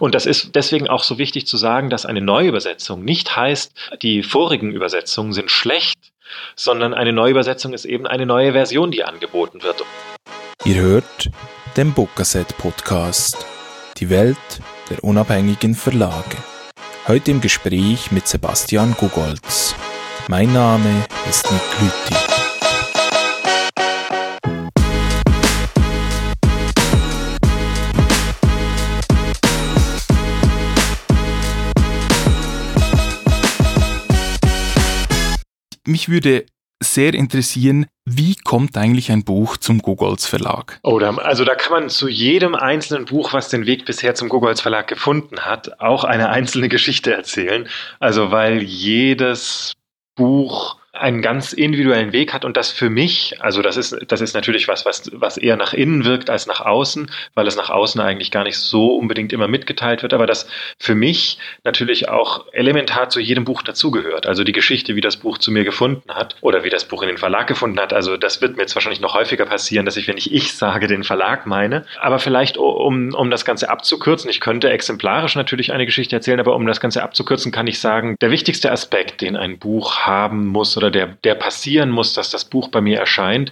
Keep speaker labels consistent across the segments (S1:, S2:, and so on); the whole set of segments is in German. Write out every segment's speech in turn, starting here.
S1: Und das ist deswegen auch so wichtig zu sagen, dass eine Neuübersetzung nicht heißt, die vorigen Übersetzungen sind schlecht, sondern eine Neuübersetzung ist eben eine neue Version, die angeboten wird.
S2: Ihr hört den Bookasset Podcast, die Welt der unabhängigen Verlage. Heute im Gespräch mit Sebastian Gugolz. Mein Name ist Nick Lüthi. Mich würde sehr interessieren, wie kommt eigentlich ein Buch zum Gogolz Verlag?
S1: Oh, also da kann man zu jedem einzelnen Buch, was den Weg bisher zum Gogolz Verlag gefunden hat, auch eine einzelne Geschichte erzählen. Also weil jedes Buch einen ganz individuellen Weg hat und das für mich, also das ist, das ist natürlich was, was, was eher nach innen wirkt als nach außen, weil es nach außen eigentlich gar nicht so unbedingt immer mitgeteilt wird, aber das für mich natürlich auch elementar zu jedem Buch dazugehört. Also die Geschichte, wie das Buch zu mir gefunden hat oder wie das Buch in den Verlag gefunden hat. Also das wird mir jetzt wahrscheinlich noch häufiger passieren, dass ich, wenn ich ich sage, den Verlag meine. Aber vielleicht, um, um das Ganze abzukürzen, ich könnte exemplarisch natürlich eine Geschichte erzählen, aber um das Ganze abzukürzen, kann ich sagen, der wichtigste Aspekt, den ein Buch haben muss oder der, der passieren muss, dass das Buch bei mir erscheint,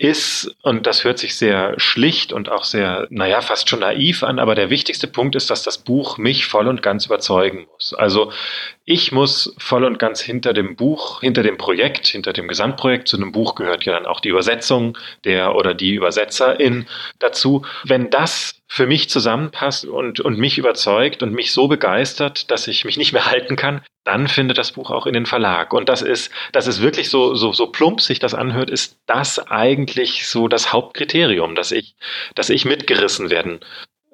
S1: ist, und das hört sich sehr schlicht und auch sehr, naja, fast schon naiv an, aber der wichtigste Punkt ist, dass das Buch mich voll und ganz überzeugen muss. Also ich muss voll und ganz hinter dem Buch, hinter dem Projekt, hinter dem Gesamtprojekt, zu einem Buch gehört ja dann auch die Übersetzung der oder die Übersetzerin dazu. Wenn das für mich zusammenpasst und, und mich überzeugt und mich so begeistert, dass ich mich nicht mehr halten kann, dann findet das Buch auch in den Verlag. Und das ist, das ist wirklich so, so, so plump sich das anhört, ist das eigentlich so das Hauptkriterium, dass ich, dass ich mitgerissen werden,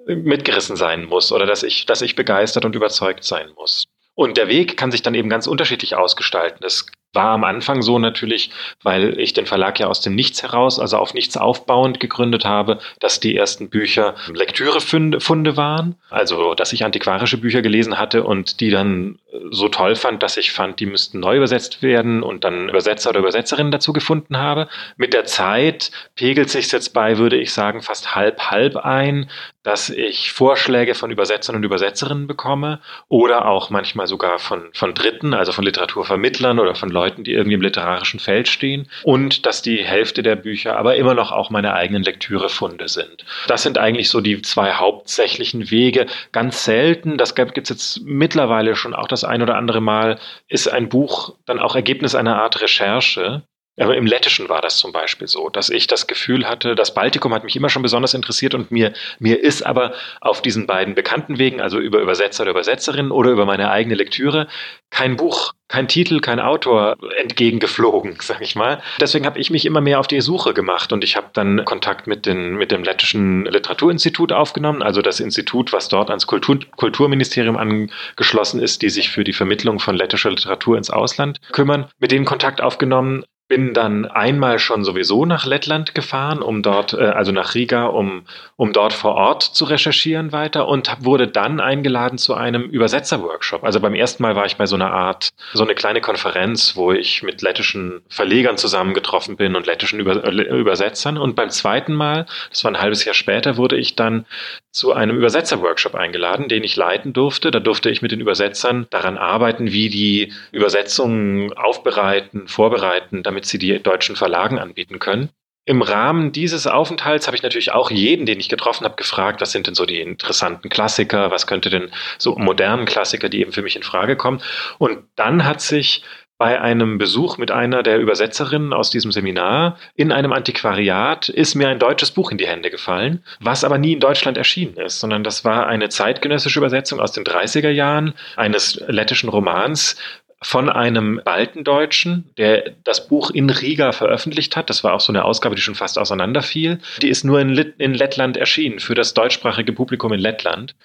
S1: mitgerissen sein muss oder dass ich, dass ich begeistert und überzeugt sein muss. Und der Weg kann sich dann eben ganz unterschiedlich ausgestalten. Es war am Anfang so natürlich, weil ich den Verlag ja aus dem Nichts heraus, also auf nichts aufbauend gegründet habe, dass die ersten Bücher Lektürefunde waren. Also, dass ich antiquarische Bücher gelesen hatte und die dann so toll fand, dass ich fand, die müssten neu übersetzt werden und dann Übersetzer oder Übersetzerinnen dazu gefunden habe. Mit der Zeit pegelt sich jetzt bei, würde ich sagen, fast halb halb ein, dass ich Vorschläge von Übersetzern und Übersetzerinnen bekomme oder auch manchmal sogar von, von Dritten, also von Literaturvermittlern oder von Leuten, die irgendwie im literarischen Feld stehen und dass die Hälfte der Bücher aber immer noch auch meine eigenen Lektürefunde sind. Das sind eigentlich so die zwei hauptsächlichen Wege. Ganz selten, das gibt es jetzt mittlerweile schon auch das ein oder andere Mal, ist ein Buch dann auch Ergebnis einer Art Recherche. Aber im Lettischen war das zum Beispiel so, dass ich das Gefühl hatte, das Baltikum hat mich immer schon besonders interessiert und mir, mir ist aber auf diesen beiden bekannten Wegen, also über Übersetzer oder Übersetzerin oder über meine eigene Lektüre, kein Buch, kein Titel, kein Autor entgegengeflogen, sag ich mal. Deswegen habe ich mich immer mehr auf die Suche gemacht und ich habe dann Kontakt mit, den, mit dem Lettischen Literaturinstitut aufgenommen, also das Institut, was dort ans Kultur, Kulturministerium angeschlossen ist, die sich für die Vermittlung von lettischer Literatur ins Ausland kümmern, mit denen Kontakt aufgenommen bin dann einmal schon sowieso nach Lettland gefahren, um dort, äh, also nach Riga, um, um dort vor Ort zu recherchieren weiter und wurde dann eingeladen zu einem Übersetzerworkshop. Also beim ersten Mal war ich bei so einer Art, so eine kleine Konferenz, wo ich mit lettischen Verlegern zusammengetroffen bin und lettischen Über äh, Übersetzern. Und beim zweiten Mal, das war ein halbes Jahr später, wurde ich dann zu einem Übersetzerworkshop eingeladen, den ich leiten durfte. Da durfte ich mit den Übersetzern daran arbeiten, wie die Übersetzungen aufbereiten, vorbereiten, damit sie die deutschen Verlagen anbieten können. Im Rahmen dieses Aufenthalts habe ich natürlich auch jeden, den ich getroffen habe, gefragt, was sind denn so die interessanten Klassiker, was könnte denn so modernen Klassiker, die eben für mich in Frage kommen. Und dann hat sich bei einem Besuch mit einer der Übersetzerinnen aus diesem Seminar in einem Antiquariat ist mir ein deutsches Buch in die Hände gefallen, was aber nie in Deutschland erschienen ist, sondern das war eine zeitgenössische Übersetzung aus den 30er Jahren eines lettischen Romans von einem Baltendeutschen, der das Buch in Riga veröffentlicht hat. Das war auch so eine Ausgabe, die schon fast auseinanderfiel. Die ist nur in, Lit in Lettland erschienen, für das deutschsprachige Publikum in Lettland.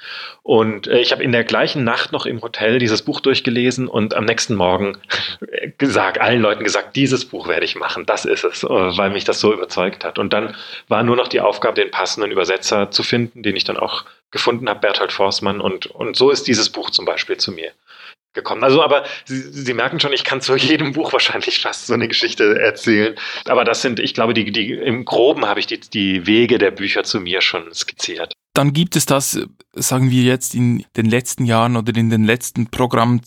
S1: Und äh, ich habe in der gleichen Nacht noch im Hotel dieses Buch durchgelesen und am nächsten Morgen gesagt, allen Leuten gesagt, dieses Buch werde ich machen, das ist es, äh, weil mich das so überzeugt hat. Und dann war nur noch die Aufgabe, den passenden Übersetzer zu finden, den ich dann auch gefunden habe, Berthold Forstmann. Und, und so ist dieses Buch zum Beispiel zu mir gekommen. Also, aber Sie, Sie merken schon, ich kann zu jedem Buch wahrscheinlich fast so eine Geschichte erzählen. Aber das sind, ich glaube, die, die im Groben habe ich die, die Wege der Bücher zu mir schon skizziert.
S2: dann gibt es das, sagen wir jetzt in den letzten Jahren oder in den letzten Programmen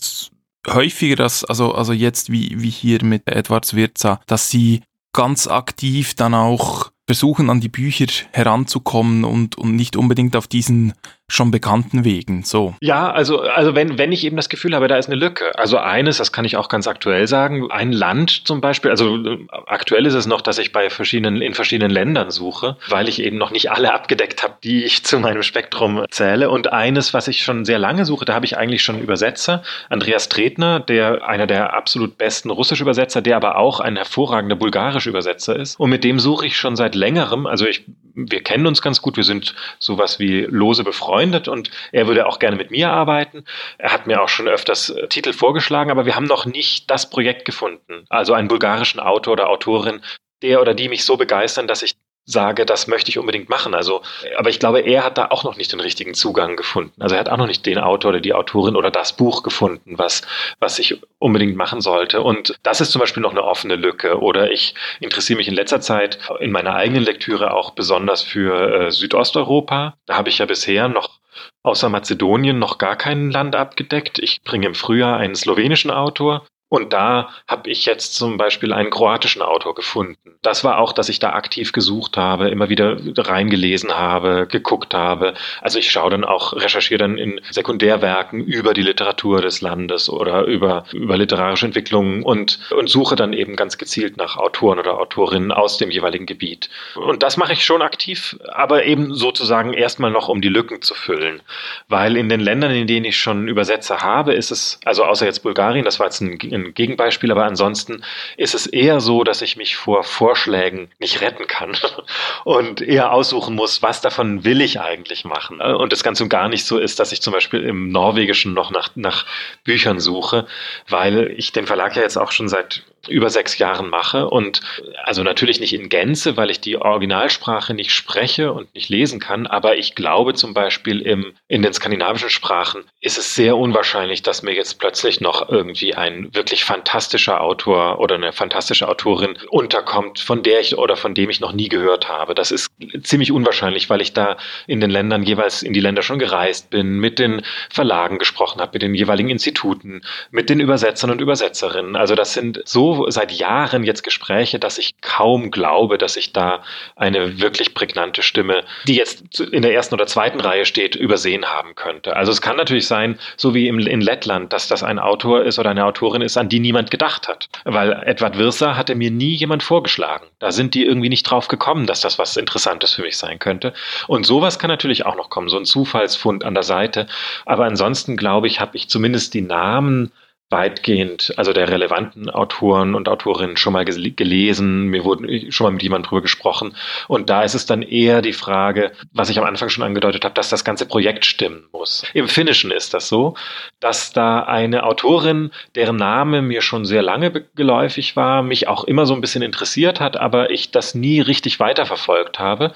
S2: häufiger, dass, also, also jetzt wie, wie hier mit Edwards Wirza, dass sie ganz aktiv dann auch versuchen, an die Bücher heranzukommen und, und nicht unbedingt auf diesen schon bekannten Wegen. So.
S1: Ja, also, also wenn, wenn ich eben das Gefühl habe, da ist eine Lücke. Also eines, das kann ich auch ganz aktuell sagen, ein Land zum Beispiel, also aktuell ist es noch, dass ich bei verschiedenen, in verschiedenen Ländern suche, weil ich eben noch nicht alle abgedeckt habe, die ich zu meinem Spektrum zähle. Und eines, was ich schon sehr lange suche, da habe ich eigentlich schon Übersetzer, Andreas Tretner, der einer der absolut besten russischen Übersetzer, der aber auch ein hervorragender bulgarischer Übersetzer ist. Und mit dem suche ich schon seit längerem. Also ich, wir kennen uns ganz gut, wir sind sowas wie lose befreundet befreundet und er würde auch gerne mit mir arbeiten. Er hat mir auch schon öfters äh, Titel vorgeschlagen, aber wir haben noch nicht das Projekt gefunden. Also einen bulgarischen Autor oder Autorin, der oder die mich so begeistern, dass ich sage, das möchte ich unbedingt machen. Also, aber ich glaube, er hat da auch noch nicht den richtigen Zugang gefunden. Also er hat auch noch nicht den Autor oder die Autorin oder das Buch gefunden, was, was ich unbedingt machen sollte. Und das ist zum Beispiel noch eine offene Lücke. Oder ich interessiere mich in letzter Zeit in meiner eigenen Lektüre auch besonders für äh, Südosteuropa. Da habe ich ja bisher noch außer Mazedonien noch gar kein Land abgedeckt. Ich bringe im Frühjahr einen slowenischen Autor und da habe ich jetzt zum Beispiel einen kroatischen Autor gefunden. Das war auch, dass ich da aktiv gesucht habe, immer wieder reingelesen habe, geguckt habe. Also ich schaue dann auch, recherchiere dann in Sekundärwerken über die Literatur des Landes oder über, über literarische Entwicklungen und, und suche dann eben ganz gezielt nach Autoren oder Autorinnen aus dem jeweiligen Gebiet. Und das mache ich schon aktiv, aber eben sozusagen erstmal noch, um die Lücken zu füllen. Weil in den Ländern, in denen ich schon Übersetzer habe, ist es, also außer jetzt Bulgarien, das war jetzt ein ein Gegenbeispiel, aber ansonsten ist es eher so, dass ich mich vor Vorschlägen nicht retten kann und eher aussuchen muss, was davon will ich eigentlich machen. Und das ganz und gar nicht so ist, dass ich zum Beispiel im Norwegischen noch nach, nach Büchern suche, weil ich den Verlag ja jetzt auch schon seit über sechs Jahren mache und also natürlich nicht in Gänze, weil ich die Originalsprache nicht spreche und nicht lesen kann, aber ich glaube zum Beispiel im, in den skandinavischen Sprachen ist es sehr unwahrscheinlich, dass mir jetzt plötzlich noch irgendwie ein wirklich fantastischer Autor oder eine fantastische Autorin unterkommt, von der ich oder von dem ich noch nie gehört habe. Das ist ziemlich unwahrscheinlich, weil ich da in den Ländern jeweils in die Länder schon gereist bin, mit den Verlagen gesprochen habe, mit den jeweiligen Instituten, mit den Übersetzern und Übersetzerinnen. Also das sind so seit Jahren jetzt Gespräche, dass ich kaum glaube, dass ich da eine wirklich prägnante Stimme, die jetzt in der ersten oder zweiten Reihe steht, übersehen haben könnte. Also es kann natürlich sein, so wie im, in Lettland, dass das ein Autor ist oder eine Autorin ist, an die niemand gedacht hat. Weil Edward Wirsa hatte mir nie jemand vorgeschlagen. Da sind die irgendwie nicht drauf gekommen, dass das was Interessantes für mich sein könnte. Und sowas kann natürlich auch noch kommen, so ein Zufallsfund an der Seite. Aber ansonsten glaube ich, habe ich zumindest die Namen weitgehend, also der relevanten Autoren und Autorinnen schon mal gelesen, mir wurde schon mal mit jemandem drüber gesprochen. Und da ist es dann eher die Frage, was ich am Anfang schon angedeutet habe, dass das ganze Projekt stimmen muss. Im Finnischen ist das so, dass da eine Autorin, deren Name mir schon sehr lange geläufig war, mich auch immer so ein bisschen interessiert hat, aber ich das nie richtig weiterverfolgt habe.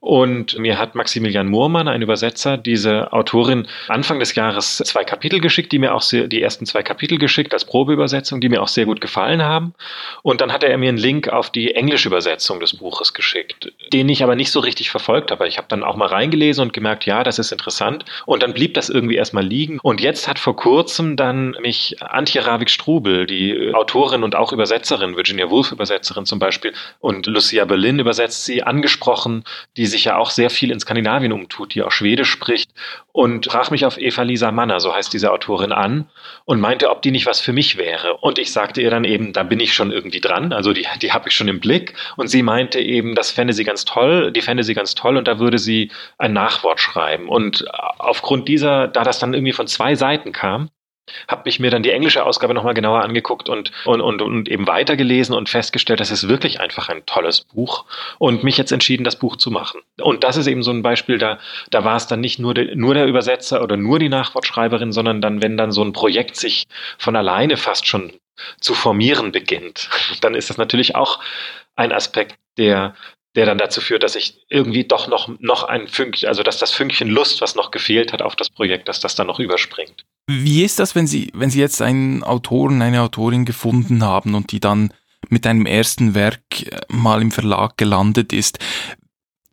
S1: Und mir hat Maximilian Murmann, ein Übersetzer, diese Autorin Anfang des Jahres zwei Kapitel geschickt, die mir auch sehr, die ersten zwei Kapitel geschickt als Probeübersetzung, die mir auch sehr gut gefallen haben. Und dann hat er mir einen Link auf die englische Übersetzung des Buches geschickt, den ich aber nicht so richtig verfolgt habe. Ich habe dann auch mal reingelesen und gemerkt, ja, das ist interessant. Und dann blieb das irgendwie erstmal liegen. Und jetzt hat vor kurzem dann mich Antje Ravik-Strubel, die Autorin und auch Übersetzerin, Virginia Woolf Übersetzerin zum Beispiel, und Lucia Berlin übersetzt sie, angesprochen, die sich ja auch sehr viel in Skandinavien umtut, die auch Schwedisch spricht und sprach mich auf Eva Lisa Manner, so heißt diese Autorin, an und meinte, ob die nicht was für mich wäre. Und ich sagte ihr dann eben, da bin ich schon irgendwie dran, also die, die habe ich schon im Blick. Und sie meinte eben, das fände sie ganz toll, die fände sie ganz toll und da würde sie ein Nachwort schreiben. Und aufgrund dieser, da das dann irgendwie von zwei Seiten kam, habe ich mir dann die englische Ausgabe nochmal genauer angeguckt und, und, und, und eben weitergelesen und festgestellt, das ist wirklich einfach ein tolles Buch und mich jetzt entschieden, das Buch zu machen. Und das ist eben so ein Beispiel, da, da war es dann nicht nur, de, nur der Übersetzer oder nur die Nachwortschreiberin, sondern dann, wenn dann so ein Projekt sich von alleine fast schon zu formieren beginnt, dann ist das natürlich auch ein Aspekt, der der dann dazu führt, dass ich irgendwie doch noch, noch ein Fünkchen, also dass das Fünkchen Lust, was noch gefehlt hat auf das Projekt, dass das dann noch überspringt.
S2: Wie ist das, wenn Sie, wenn Sie jetzt einen Autoren, eine Autorin gefunden haben und die dann mit einem ersten Werk äh, mal im Verlag gelandet ist?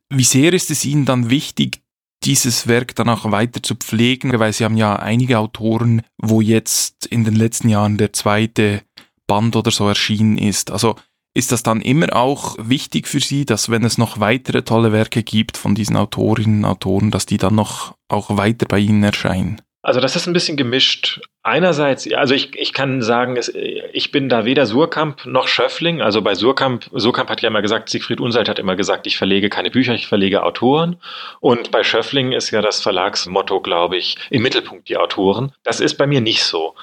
S2: Wie sehr ist es Ihnen dann wichtig, dieses Werk dann auch weiter zu pflegen, weil Sie haben ja einige Autoren, wo jetzt in den letzten Jahren der zweite Band oder so erschienen ist. Also ist das dann immer auch wichtig für Sie, dass wenn es noch weitere tolle Werke gibt von diesen Autorinnen und Autoren, dass die dann noch auch weiter bei Ihnen erscheinen?
S1: Also das ist ein bisschen gemischt. Einerseits, also ich, ich kann sagen, es, ich bin da weder Surkamp noch Schöffling. Also bei Surkamp, Surkamp hat ja immer gesagt, Siegfried Unselt hat immer gesagt, ich verlege keine Bücher, ich verlege Autoren. Und bei Schöffling ist ja das Verlagsmotto, glaube ich, im Mittelpunkt die Autoren. Das ist bei mir nicht so.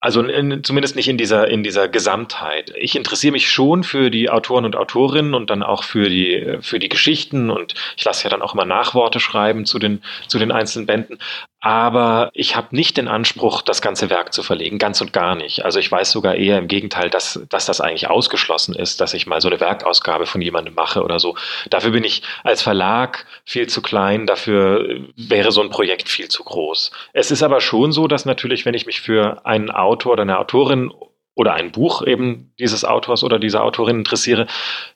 S1: Also in, zumindest nicht in dieser, in dieser Gesamtheit. Ich interessiere mich schon für die Autoren und Autorinnen und dann auch für die, für die Geschichten und ich lasse ja dann auch immer Nachworte schreiben zu den, zu den einzelnen Bänden. Aber ich habe nicht den Anspruch, das ganze Werk zu verlegen, ganz und gar nicht. Also ich weiß sogar eher im Gegenteil, dass, dass das eigentlich ausgeschlossen ist, dass ich mal so eine Werkausgabe von jemandem mache oder so. Dafür bin ich als Verlag viel zu klein, dafür wäre so ein Projekt viel zu groß. Es ist aber schon so, dass natürlich, wenn ich mich für einen Autor oder eine Autorin oder ein Buch eben dieses Autors oder dieser Autorin interessiere,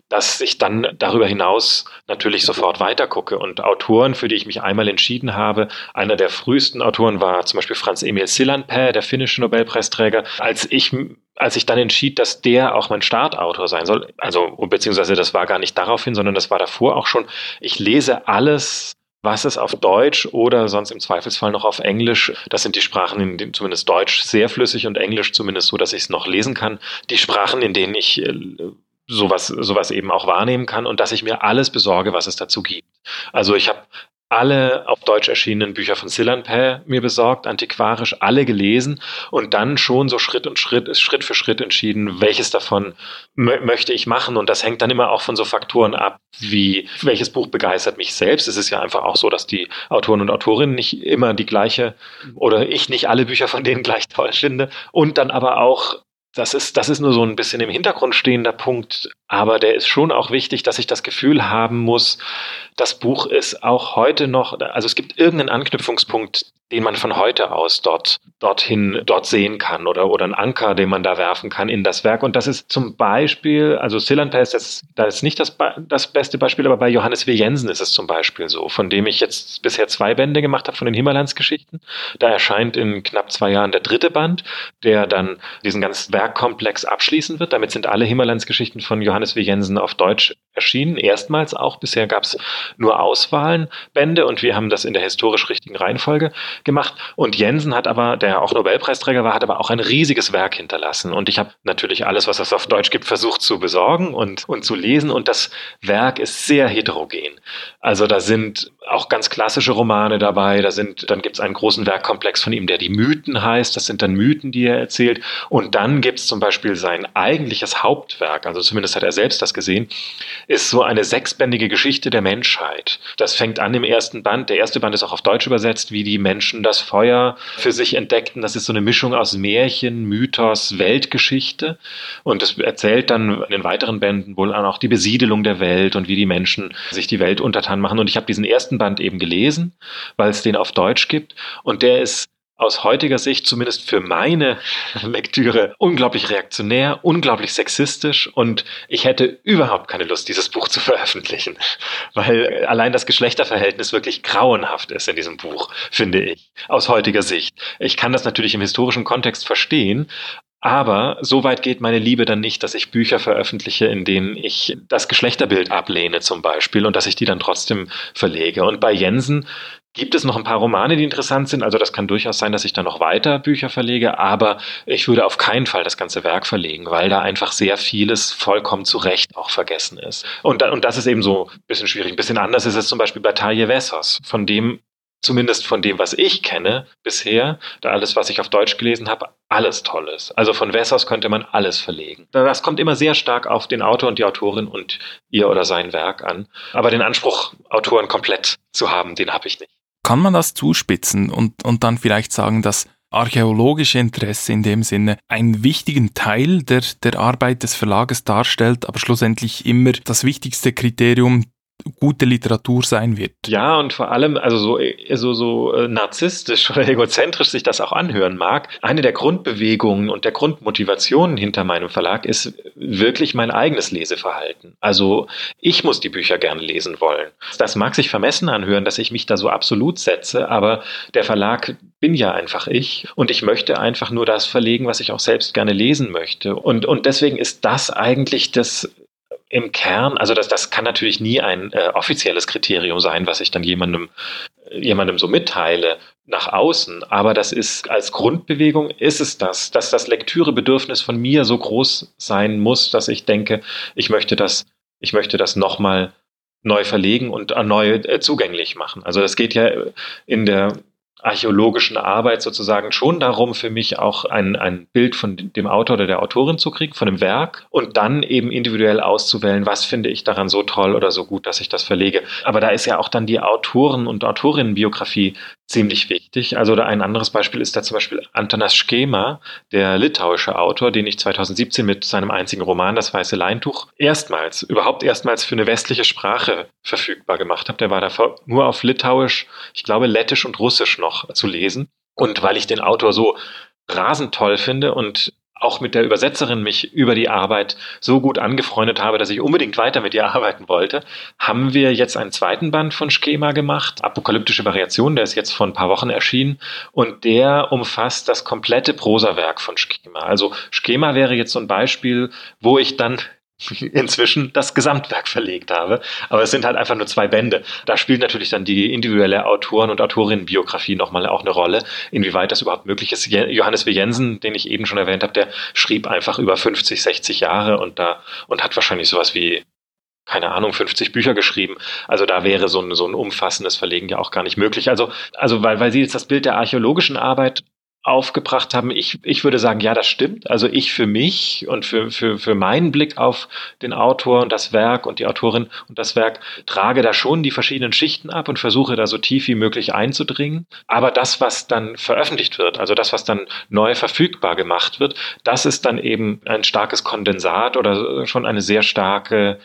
S1: dass ich dann darüber hinaus natürlich sofort weitergucke. Und Autoren, für die ich mich einmal entschieden habe, einer der frühesten Autoren war zum Beispiel Franz Emil Sillanpää, der finnische Nobelpreisträger. Als ich, als ich dann entschied, dass der auch mein Startautor sein soll, also beziehungsweise das war gar nicht daraufhin, sondern das war davor auch schon, ich lese alles was es auf Deutsch oder sonst im Zweifelsfall noch auf Englisch, das sind die Sprachen, in denen zumindest Deutsch sehr flüssig und Englisch zumindest so, dass ich es noch lesen kann, die Sprachen, in denen ich äh, sowas, sowas eben auch wahrnehmen kann und dass ich mir alles besorge, was es dazu gibt. Also ich habe alle auf Deutsch erschienenen Bücher von Sillanpää mir besorgt, antiquarisch, alle gelesen und dann schon so Schritt und Schritt, Schritt für Schritt entschieden, welches davon möchte ich machen. Und das hängt dann immer auch von so Faktoren ab, wie welches Buch begeistert mich selbst. Es ist ja einfach auch so, dass die Autoren und Autorinnen nicht immer die gleiche oder ich nicht alle Bücher von denen gleich toll finde. Und dann aber auch das ist, das ist nur so ein bisschen im Hintergrund stehender Punkt, aber der ist schon auch wichtig, dass ich das Gefühl haben muss, das Buch ist auch heute noch, also es gibt irgendeinen Anknüpfungspunkt, den man von heute aus dort, dorthin, dort sehen kann oder, oder einen Anker, den man da werfen kann in das Werk. Und das ist zum Beispiel, also Sillanpää ist das, da ist nicht das, das beste Beispiel, aber bei Johannes W. Jensen ist es zum Beispiel so, von dem ich jetzt bisher zwei Bände gemacht habe von den Himmerlandsgeschichten. Da erscheint in knapp zwei Jahren der dritte Band, der dann diesen ganzen Werkkomplex abschließen wird. Damit sind alle Himmerlandsgeschichten von Johannes W. Jensen auf Deutsch erschienen. Erstmals auch. Bisher gab es nur Auswahlen, Bände und wir haben das in der historisch richtigen Reihenfolge gemacht. Und Jensen hat aber, der auch Nobelpreisträger war, hat aber auch ein riesiges Werk hinterlassen. Und ich habe natürlich alles, was es auf Deutsch gibt, versucht zu besorgen und, und zu lesen. Und das Werk ist sehr heterogen. Also da sind auch ganz klassische Romane dabei. Da sind, dann gibt es einen großen Werkkomplex von ihm, der die Mythen heißt. Das sind dann Mythen, die er erzählt. Und dann gibt es zum Beispiel sein eigentliches Hauptwerk, also zumindest hat er selbst das gesehen, ist so eine sechsbändige Geschichte der Menschheit. Das fängt an im ersten Band. Der erste Band ist auch auf Deutsch übersetzt, wie die Menschen das Feuer für sich entdeckten. Das ist so eine Mischung aus Märchen, Mythos, Weltgeschichte. Und es erzählt dann in den weiteren Bänden wohl auch die Besiedelung der Welt und wie die Menschen sich die Welt untertan machen. Und ich habe diesen ersten Band eben gelesen, weil es den auf Deutsch gibt. Und der ist aus heutiger Sicht, zumindest für meine Lektüre, unglaublich reaktionär, unglaublich sexistisch und ich hätte überhaupt keine Lust, dieses Buch zu veröffentlichen, weil allein das Geschlechterverhältnis wirklich grauenhaft ist in diesem Buch, finde ich, aus heutiger Sicht. Ich kann das natürlich im historischen Kontext verstehen, aber so weit geht meine Liebe dann nicht, dass ich Bücher veröffentliche, in denen ich das Geschlechterbild ablehne zum Beispiel und dass ich die dann trotzdem verlege. Und bei Jensen gibt es noch ein paar Romane, die interessant sind. Also das kann durchaus sein, dass ich da noch weiter Bücher verlege, aber ich würde auf keinen Fall das ganze Werk verlegen, weil da einfach sehr vieles vollkommen zu Recht auch vergessen ist. Und, und das ist eben so ein bisschen schwierig. Ein bisschen anders ist es zum Beispiel bei Taje Wessers, von dem zumindest von dem, was ich kenne bisher, da alles, was ich auf Deutsch gelesen habe, alles toll ist. Also von Wessers könnte man alles verlegen. Das kommt immer sehr stark auf den Autor und die Autorin und ihr oder sein Werk an. Aber den Anspruch, Autoren komplett zu haben, den habe ich nicht.
S2: Kann man das zuspitzen und, und dann vielleicht sagen, dass archäologische Interesse in dem Sinne einen wichtigen Teil der, der Arbeit des Verlages darstellt, aber schlussendlich immer das wichtigste Kriterium gute Literatur sein wird.
S1: Ja, und vor allem, also so, so, so äh, narzisstisch oder egozentrisch sich das auch anhören mag, eine der Grundbewegungen und der Grundmotivationen hinter meinem Verlag ist wirklich mein eigenes Leseverhalten. Also ich muss die Bücher gerne lesen wollen. Das mag sich vermessen anhören, dass ich mich da so absolut setze, aber der Verlag bin ja einfach ich und ich möchte einfach nur das verlegen, was ich auch selbst gerne lesen möchte. Und, und deswegen ist das eigentlich das im Kern, also das, das kann natürlich nie ein äh, offizielles Kriterium sein, was ich dann jemandem, jemandem so mitteile nach außen, aber das ist als Grundbewegung ist es das, dass das Lektürebedürfnis von mir so groß sein muss, dass ich denke, ich möchte das, ich möchte das nochmal neu verlegen und neu äh, zugänglich machen. Also das geht ja in der archäologischen Arbeit sozusagen schon darum, für mich auch ein, ein Bild von dem Autor oder der Autorin zu kriegen, von dem Werk und dann eben individuell auszuwählen, was finde ich daran so toll oder so gut, dass ich das verlege. Aber da ist ja auch dann die Autoren- und Autorinnenbiografie ziemlich wichtig. Also ein anderes Beispiel ist da zum Beispiel Antanas Schema, der litauische Autor, den ich 2017 mit seinem einzigen Roman Das Weiße Leintuch erstmals, überhaupt erstmals für eine westliche Sprache verfügbar gemacht habe. Der war davor nur auf Litauisch, ich glaube Lettisch und Russisch noch zu lesen. Und weil ich den Autor so rasend toll finde und auch mit der Übersetzerin mich über die Arbeit so gut angefreundet habe, dass ich unbedingt weiter mit ihr arbeiten wollte, haben wir jetzt einen zweiten Band von Schema gemacht, Apokalyptische Variation, der ist jetzt vor ein paar Wochen erschienen und der umfasst das komplette Prosawerk von Schema. Also Schema wäre jetzt so ein Beispiel, wo ich dann inzwischen das Gesamtwerk verlegt habe. Aber es sind halt einfach nur zwei Bände. Da spielt natürlich dann die individuelle Autoren- und Autorinnenbiografie nochmal auch eine Rolle, inwieweit das überhaupt möglich ist. Johannes W. Jensen, den ich eben schon erwähnt habe, der schrieb einfach über 50, 60 Jahre und da und hat wahrscheinlich sowas wie keine Ahnung, 50 Bücher geschrieben. Also da wäre so ein, so ein umfassendes Verlegen ja auch gar nicht möglich. Also, also weil, weil Sie jetzt das Bild der archäologischen Arbeit aufgebracht haben. Ich, ich würde sagen, ja, das stimmt. Also ich für mich und für, für, für meinen Blick auf den Autor und das Werk und die Autorin und das Werk trage da schon die verschiedenen Schichten ab und versuche da so tief wie möglich einzudringen. Aber das, was dann veröffentlicht wird, also das, was dann neu verfügbar gemacht wird, das ist dann eben ein starkes Kondensat oder schon eine sehr starke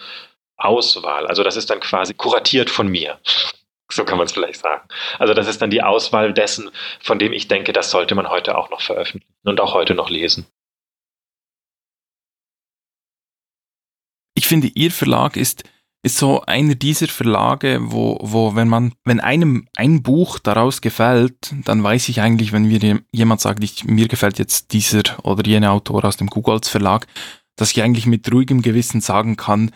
S1: Auswahl. Also das ist dann quasi kuratiert von mir. So kann man es vielleicht sagen. Also das ist dann die Auswahl dessen, von dem ich denke, das sollte man heute auch noch veröffentlichen und auch heute noch lesen.
S2: Ich finde, Ihr Verlag ist, ist so einer dieser Verlage, wo, wo wenn man, wenn einem ein Buch daraus gefällt, dann weiß ich eigentlich, wenn mir jemand sagt, ich, mir gefällt jetzt dieser oder jener Autor aus dem Googles Verlag, dass ich eigentlich mit ruhigem Gewissen sagen kann,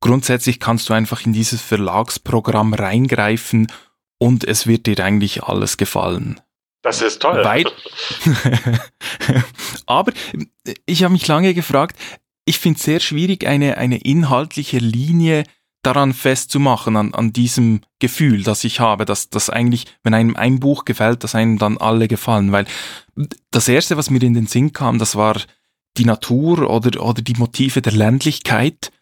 S2: Grundsätzlich kannst du einfach in dieses Verlagsprogramm reingreifen und es wird dir eigentlich alles gefallen.
S1: Das ist toll.
S2: Weil, aber ich habe mich lange gefragt, ich finde es sehr schwierig, eine, eine inhaltliche Linie daran festzumachen, an, an diesem Gefühl, das ich habe, dass, dass eigentlich, wenn einem ein Buch gefällt, dass einem dann alle gefallen. Weil das Erste, was mir in den Sinn kam, das war die Natur oder, oder die Motive der Ländlichkeit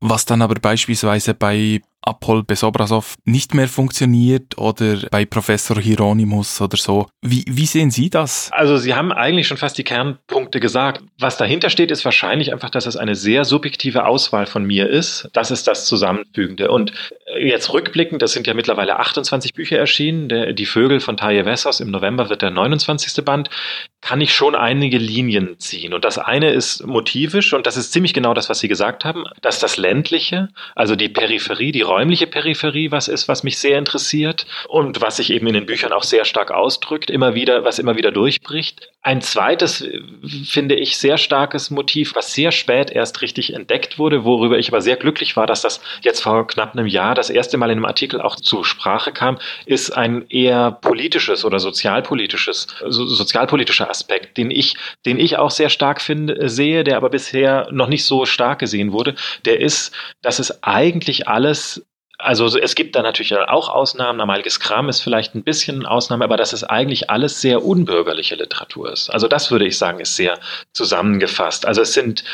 S2: was dann aber beispielsweise bei Apol Besobrasov nicht mehr funktioniert oder bei Professor Hieronymus oder so. Wie, wie sehen Sie das?
S1: Also Sie haben eigentlich schon fast die Kernpunkte gesagt. Was dahinter steht, ist wahrscheinlich einfach, dass es eine sehr subjektive Auswahl von mir ist. Das ist das Zusammenfügende. Und jetzt rückblickend, das sind ja mittlerweile 28 Bücher erschienen. Der, die Vögel von Taje Wessers im November wird der 29. Band. Kann ich schon einige Linien ziehen. Und das eine ist motivisch und das ist ziemlich genau das, was Sie gesagt haben, dass das ländliche, also die Peripherie, die räumliche Peripherie was ist, was mich sehr interessiert und was sich eben in den Büchern auch sehr stark ausdrückt, immer wieder, was immer wieder durchbricht. Ein zweites, finde ich, sehr starkes Motiv, was sehr spät erst richtig entdeckt wurde, worüber ich aber sehr glücklich war, dass das jetzt vor knapp einem Jahr das erste Mal in einem Artikel auch zur Sprache kam, ist ein eher politisches oder sozialpolitisches, so, sozialpolitischer Aspekt, den ich, den ich auch sehr stark finde, sehe, der aber bisher noch nicht so stark gesehen wurde. Der ist, dass es eigentlich alles also es gibt da natürlich auch Ausnahmen. Amaliges Kram ist vielleicht ein bisschen Ausnahme, aber dass es eigentlich alles sehr unbürgerliche Literatur ist. Also das würde ich sagen, ist sehr zusammengefasst. Also es sind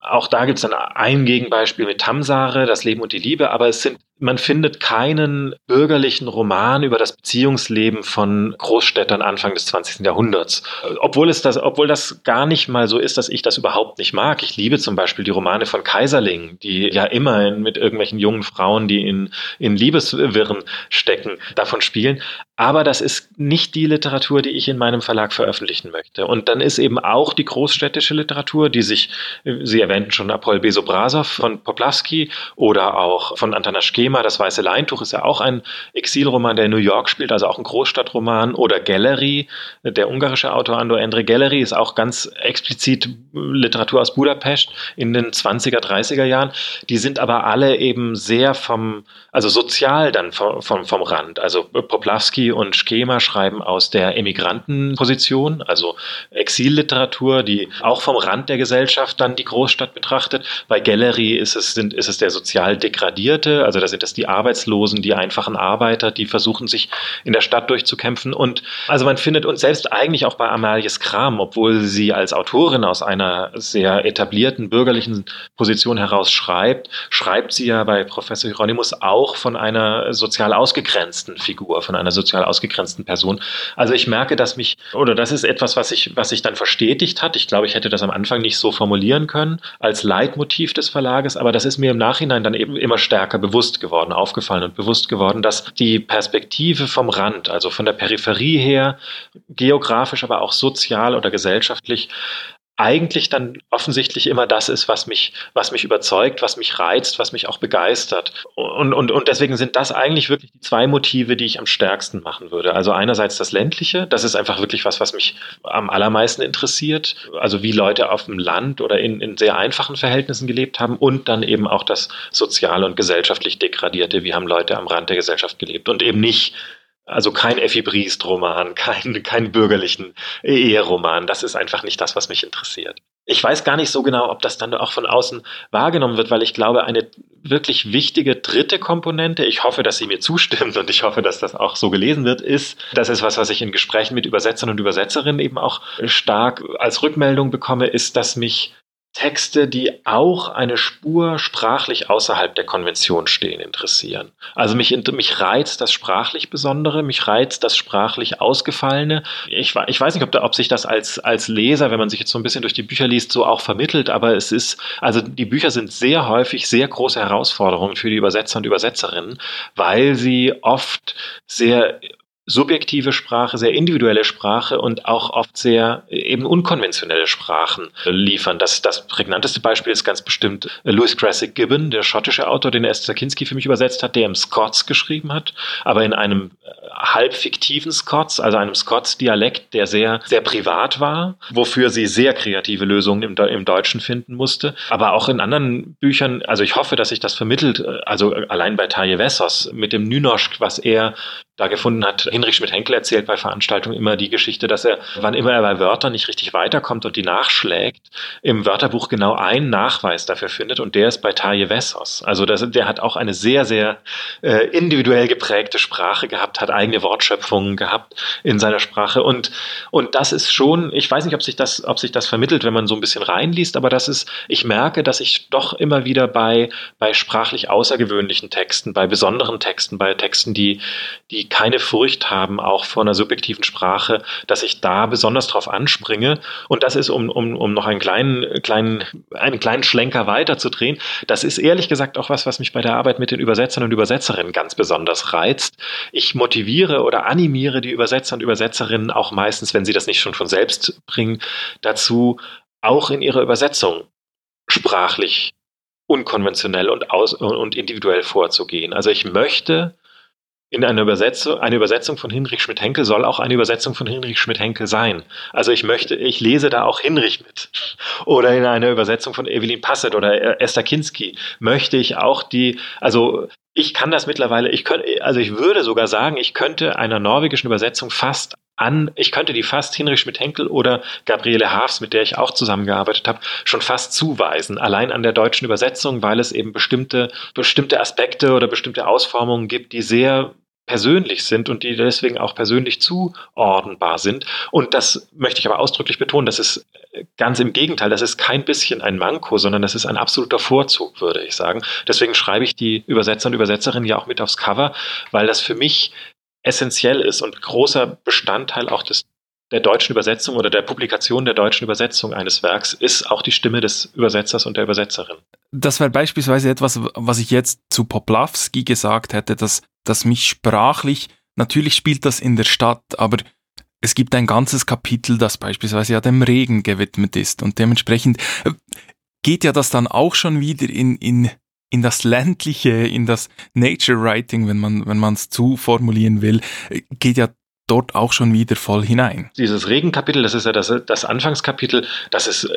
S1: auch da gibt es dann ein Gegenbeispiel mit Tamsare, das Leben und die Liebe, aber es sind man findet keinen bürgerlichen Roman über das Beziehungsleben von Großstädtern Anfang des 20. Jahrhunderts. Obwohl es das, obwohl das gar nicht mal so ist, dass ich das überhaupt nicht mag. Ich liebe zum Beispiel die Romane von Kaiserling, die ja immer mit irgendwelchen jungen Frauen, die in, in Liebeswirren stecken, davon spielen. Aber das ist nicht die Literatur, die ich in meinem Verlag veröffentlichen möchte. Und dann ist eben auch die großstädtische Literatur, die sich, Sie erwähnten schon Apol Besobrasov von Poplavsky oder auch von Antana Schema, Das Weiße Leintuch ist ja auch ein Exilroman, der in New York spielt, also auch ein Großstadtroman. Oder Gallery, der ungarische Autor Andor Endre Gallery ist auch ganz explizit Literatur aus Budapest in den 20er, 30er Jahren. Die sind aber alle eben sehr vom, also sozial dann vom, vom, vom Rand. Also Poplavsky und Schema schreiben aus der Emigrantenposition, also Exilliteratur, die auch vom Rand der Gesellschaft dann die Großstadt betrachtet. Bei Gallery ist es, sind, ist es der sozial Degradierte, also da sind es die Arbeitslosen, die einfachen Arbeiter, die versuchen sich in der Stadt durchzukämpfen. Und also man findet uns selbst eigentlich auch bei Amalie Kram, obwohl sie als Autorin aus einer sehr etablierten bürgerlichen Position heraus schreibt, schreibt sie ja bei Professor Hieronymus auch von einer sozial ausgegrenzten Figur, von einer sozial sozial ausgegrenzten Person. Also ich merke, dass mich, oder das ist etwas, was sich was ich dann verstetigt hat. Ich glaube, ich hätte das am Anfang nicht so formulieren können als Leitmotiv des Verlages, aber das ist mir im Nachhinein dann eben immer stärker bewusst geworden, aufgefallen und bewusst geworden, dass die Perspektive vom Rand, also von der Peripherie her, geografisch, aber auch sozial oder gesellschaftlich, eigentlich dann offensichtlich immer das ist, was mich, was mich überzeugt, was mich reizt, was mich auch begeistert. Und, und, und deswegen sind das eigentlich wirklich die zwei Motive, die ich am stärksten machen würde. Also einerseits das ländliche, das ist einfach wirklich was, was mich am allermeisten interessiert. Also wie Leute auf dem Land oder in, in sehr einfachen Verhältnissen gelebt haben und dann eben auch das soziale und gesellschaftlich degradierte, wie haben Leute am Rand der Gesellschaft gelebt und eben nicht also kein Effi Briest-Roman, kein, kein bürgerlichen Eheroman. Das ist einfach nicht das, was mich interessiert. Ich weiß gar nicht so genau, ob das dann auch von außen wahrgenommen wird, weil ich glaube, eine wirklich wichtige dritte Komponente, ich hoffe, dass sie mir zustimmt und ich hoffe, dass das auch so gelesen wird, ist, das ist was, was ich in Gesprächen mit Übersetzern und Übersetzerinnen eben auch stark als Rückmeldung bekomme, ist, dass mich Texte, die auch eine Spur sprachlich außerhalb der Konvention stehen, interessieren. Also mich, mich reizt das sprachlich Besondere, mich reizt das sprachlich Ausgefallene. Ich, ich weiß nicht, ob, da, ob sich das als, als Leser, wenn man sich jetzt so ein bisschen durch die Bücher liest, so auch vermittelt, aber es ist, also die Bücher sind sehr häufig sehr große Herausforderungen für die Übersetzer und Übersetzerinnen, weil sie oft sehr subjektive Sprache, sehr individuelle Sprache und auch oft sehr eben unkonventionelle Sprachen liefern. Das, das prägnanteste Beispiel ist ganz bestimmt Louis Grassic Gibbon, der schottische Autor, den Esther Kinski für mich übersetzt hat, der im Scots geschrieben hat, aber in einem halb fiktiven Scots, also einem Scots-Dialekt, der sehr, sehr privat war, wofür sie sehr kreative Lösungen im, im Deutschen finden musste. Aber auch in anderen Büchern, also ich hoffe, dass sich das vermittelt, also allein bei Taje Wessos mit dem Nynoschk, was er da gefunden hat. Hinrich Schmidt-Henkel erzählt bei Veranstaltungen immer die Geschichte, dass er, wann immer er bei Wörtern nicht richtig weiterkommt und die nachschlägt, im Wörterbuch genau einen Nachweis dafür findet und der ist bei Taje Wessos. Also das, der hat auch eine sehr, sehr äh, individuell geprägte Sprache gehabt, hat eigene Wortschöpfungen gehabt in seiner Sprache und, und das ist schon, ich weiß nicht, ob sich das, ob sich das vermittelt, wenn man so ein bisschen reinliest, aber das ist, ich merke, dass ich doch immer wieder bei, bei sprachlich außergewöhnlichen Texten, bei besonderen Texten, bei Texten, die, die keine Furcht haben, auch vor einer subjektiven Sprache, dass ich da besonders drauf anspringe. Und das ist, um, um, um noch einen kleinen, kleinen, einen kleinen Schlenker weiterzudrehen, das ist ehrlich gesagt auch was, was mich bei der Arbeit mit den Übersetzern und Übersetzerinnen ganz besonders reizt. Ich motiviere oder animiere die Übersetzer und Übersetzerinnen auch meistens, wenn sie das nicht schon von selbst bringen, dazu, auch in ihrer Übersetzung sprachlich unkonventionell und, aus, und individuell vorzugehen. Also ich möchte in einer Übersetzung, eine Übersetzung von Hinrich Schmidt-Henkel soll auch eine Übersetzung von Hinrich Schmidt-Henkel sein. Also ich möchte, ich lese da auch Hinrich mit. Oder in einer Übersetzung von Evelyn Passet oder Esther Kinski möchte ich auch die, also ich kann das mittlerweile, ich könnte, also ich würde sogar sagen, ich könnte einer norwegischen Übersetzung fast an, ich könnte die fast Hinrich Schmidt-Henkel oder Gabriele Haafs, mit der ich auch zusammengearbeitet habe, schon fast zuweisen, allein an der deutschen Übersetzung, weil es eben bestimmte, bestimmte Aspekte oder bestimmte Ausformungen gibt, die sehr persönlich sind und die deswegen auch persönlich zuordnenbar sind. Und das möchte ich aber ausdrücklich betonen, das ist ganz im Gegenteil, das ist kein bisschen ein Manko, sondern das ist ein absoluter Vorzug, würde ich sagen. Deswegen schreibe ich die Übersetzer und Übersetzerinnen ja auch mit aufs Cover, weil das für mich essentiell ist und großer Bestandteil auch des der deutschen Übersetzung oder der Publikation der deutschen Übersetzung eines Werks ist auch die Stimme des Übersetzers und der Übersetzerin.
S2: Das wäre beispielsweise etwas, was ich jetzt zu Poplawski gesagt hätte, dass, dass mich sprachlich, natürlich spielt das in der Stadt, aber es gibt ein ganzes Kapitel, das beispielsweise ja dem Regen gewidmet ist und dementsprechend äh, geht ja das dann auch schon wieder in, in, in das ländliche, in das Nature Writing, wenn man wenn man es zu formulieren will, geht ja dort auch schon wieder voll hinein.
S1: Dieses Regenkapitel, das ist ja das, das Anfangskapitel, das ist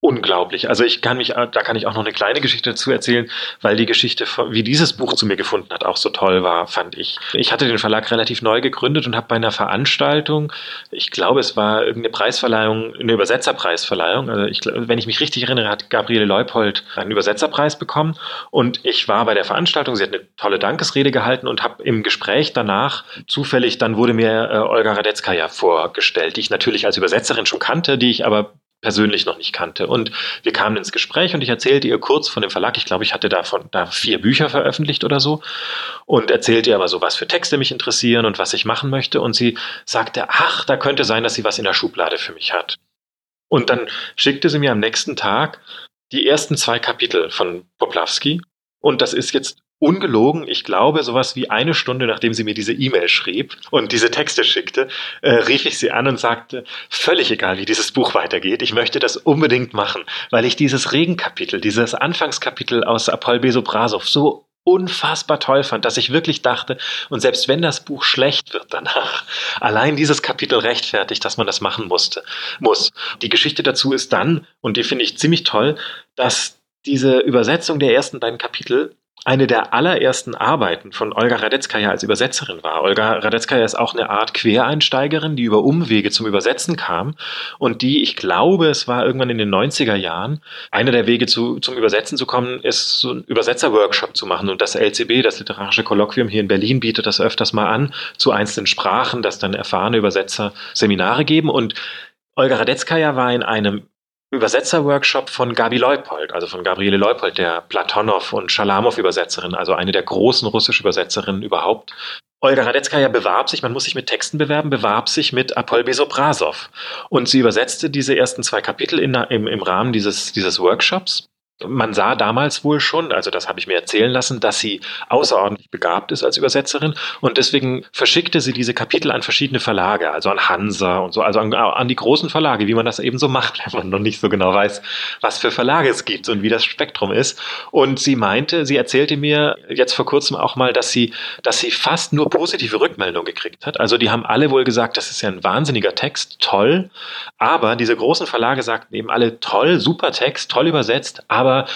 S1: unglaublich. Also ich kann mich, da kann ich auch noch eine kleine Geschichte dazu erzählen, weil die Geschichte, wie dieses Buch zu mir gefunden hat, auch so toll war, fand ich. Ich hatte den Verlag relativ neu gegründet und habe bei einer Veranstaltung, ich glaube, es war irgendeine Preisverleihung, eine Übersetzerpreisverleihung. Also ich, wenn ich mich richtig erinnere, hat Gabriele Leupold einen Übersetzerpreis bekommen und ich war bei der Veranstaltung. Sie hat eine tolle Dankesrede gehalten und habe im Gespräch danach zufällig, dann wurde mir äh, Olga Radetzkaja vorgestellt, die ich natürlich als Übersetzerin schon kannte, die ich aber persönlich noch nicht kannte. Und wir kamen ins Gespräch und ich erzählte ihr kurz von dem Verlag. Ich glaube, ich hatte davon da vier Bücher veröffentlicht oder so und erzählte ihr aber so, was für Texte mich interessieren und was ich machen möchte. Und sie sagte, ach, da könnte sein, dass sie was in der Schublade für mich hat. Und dann schickte sie mir am nächsten Tag die ersten zwei Kapitel von Poplawski. Und das ist jetzt ungelogen, ich glaube, sowas wie eine Stunde nachdem sie mir diese E-Mail schrieb und diese Texte schickte, äh, rief ich sie an und sagte, völlig egal, wie dieses Buch weitergeht, ich möchte das unbedingt machen, weil ich dieses Regenkapitel, dieses Anfangskapitel aus Apol Besobrasov so unfassbar toll fand, dass ich wirklich dachte, und selbst wenn das Buch schlecht wird danach, allein dieses Kapitel rechtfertigt, dass man das machen musste, muss. Die Geschichte dazu ist dann, und die finde ich ziemlich toll, dass diese Übersetzung der ersten beiden Kapitel eine der allerersten Arbeiten von Olga Radetzkaya als Übersetzerin war. Olga Radetzkaya ist auch eine Art Quereinsteigerin, die über Umwege zum Übersetzen kam und die, ich glaube, es war irgendwann in den 90er Jahren, einer der Wege zu, zum Übersetzen zu kommen, ist so ein Übersetzerworkshop zu machen und das LCB, das Literarische Kolloquium hier in Berlin, bietet das öfters mal an zu einzelnen Sprachen, dass dann erfahrene Übersetzer Seminare geben und Olga Radetzkaya war in einem Übersetzerworkshop von Gabi Leupold, also von Gabriele Leupold, der Platonow und Schalamow-Übersetzerin, also eine der großen russischen Übersetzerinnen überhaupt. Olga Radetzkaya bewarb sich, man muss sich mit Texten bewerben, bewarb sich mit Apol Besobrasov. Und sie übersetzte diese ersten zwei Kapitel in, im, im Rahmen dieses, dieses Workshops. Man sah damals wohl schon, also das habe ich mir erzählen lassen, dass sie außerordentlich begabt ist als Übersetzerin und deswegen verschickte sie diese Kapitel an verschiedene Verlage, also an Hansa und so, also an, an die großen Verlage, wie man das eben so macht, wenn man noch nicht so genau weiß, was für Verlage es gibt und wie das Spektrum ist. Und sie meinte, sie erzählte mir jetzt vor kurzem auch mal, dass sie, dass sie fast nur positive Rückmeldungen gekriegt hat. Also die haben alle wohl gesagt, das ist ja ein wahnsinniger Text, toll, aber diese großen Verlage sagten eben alle toll, super Text, toll übersetzt, aber aber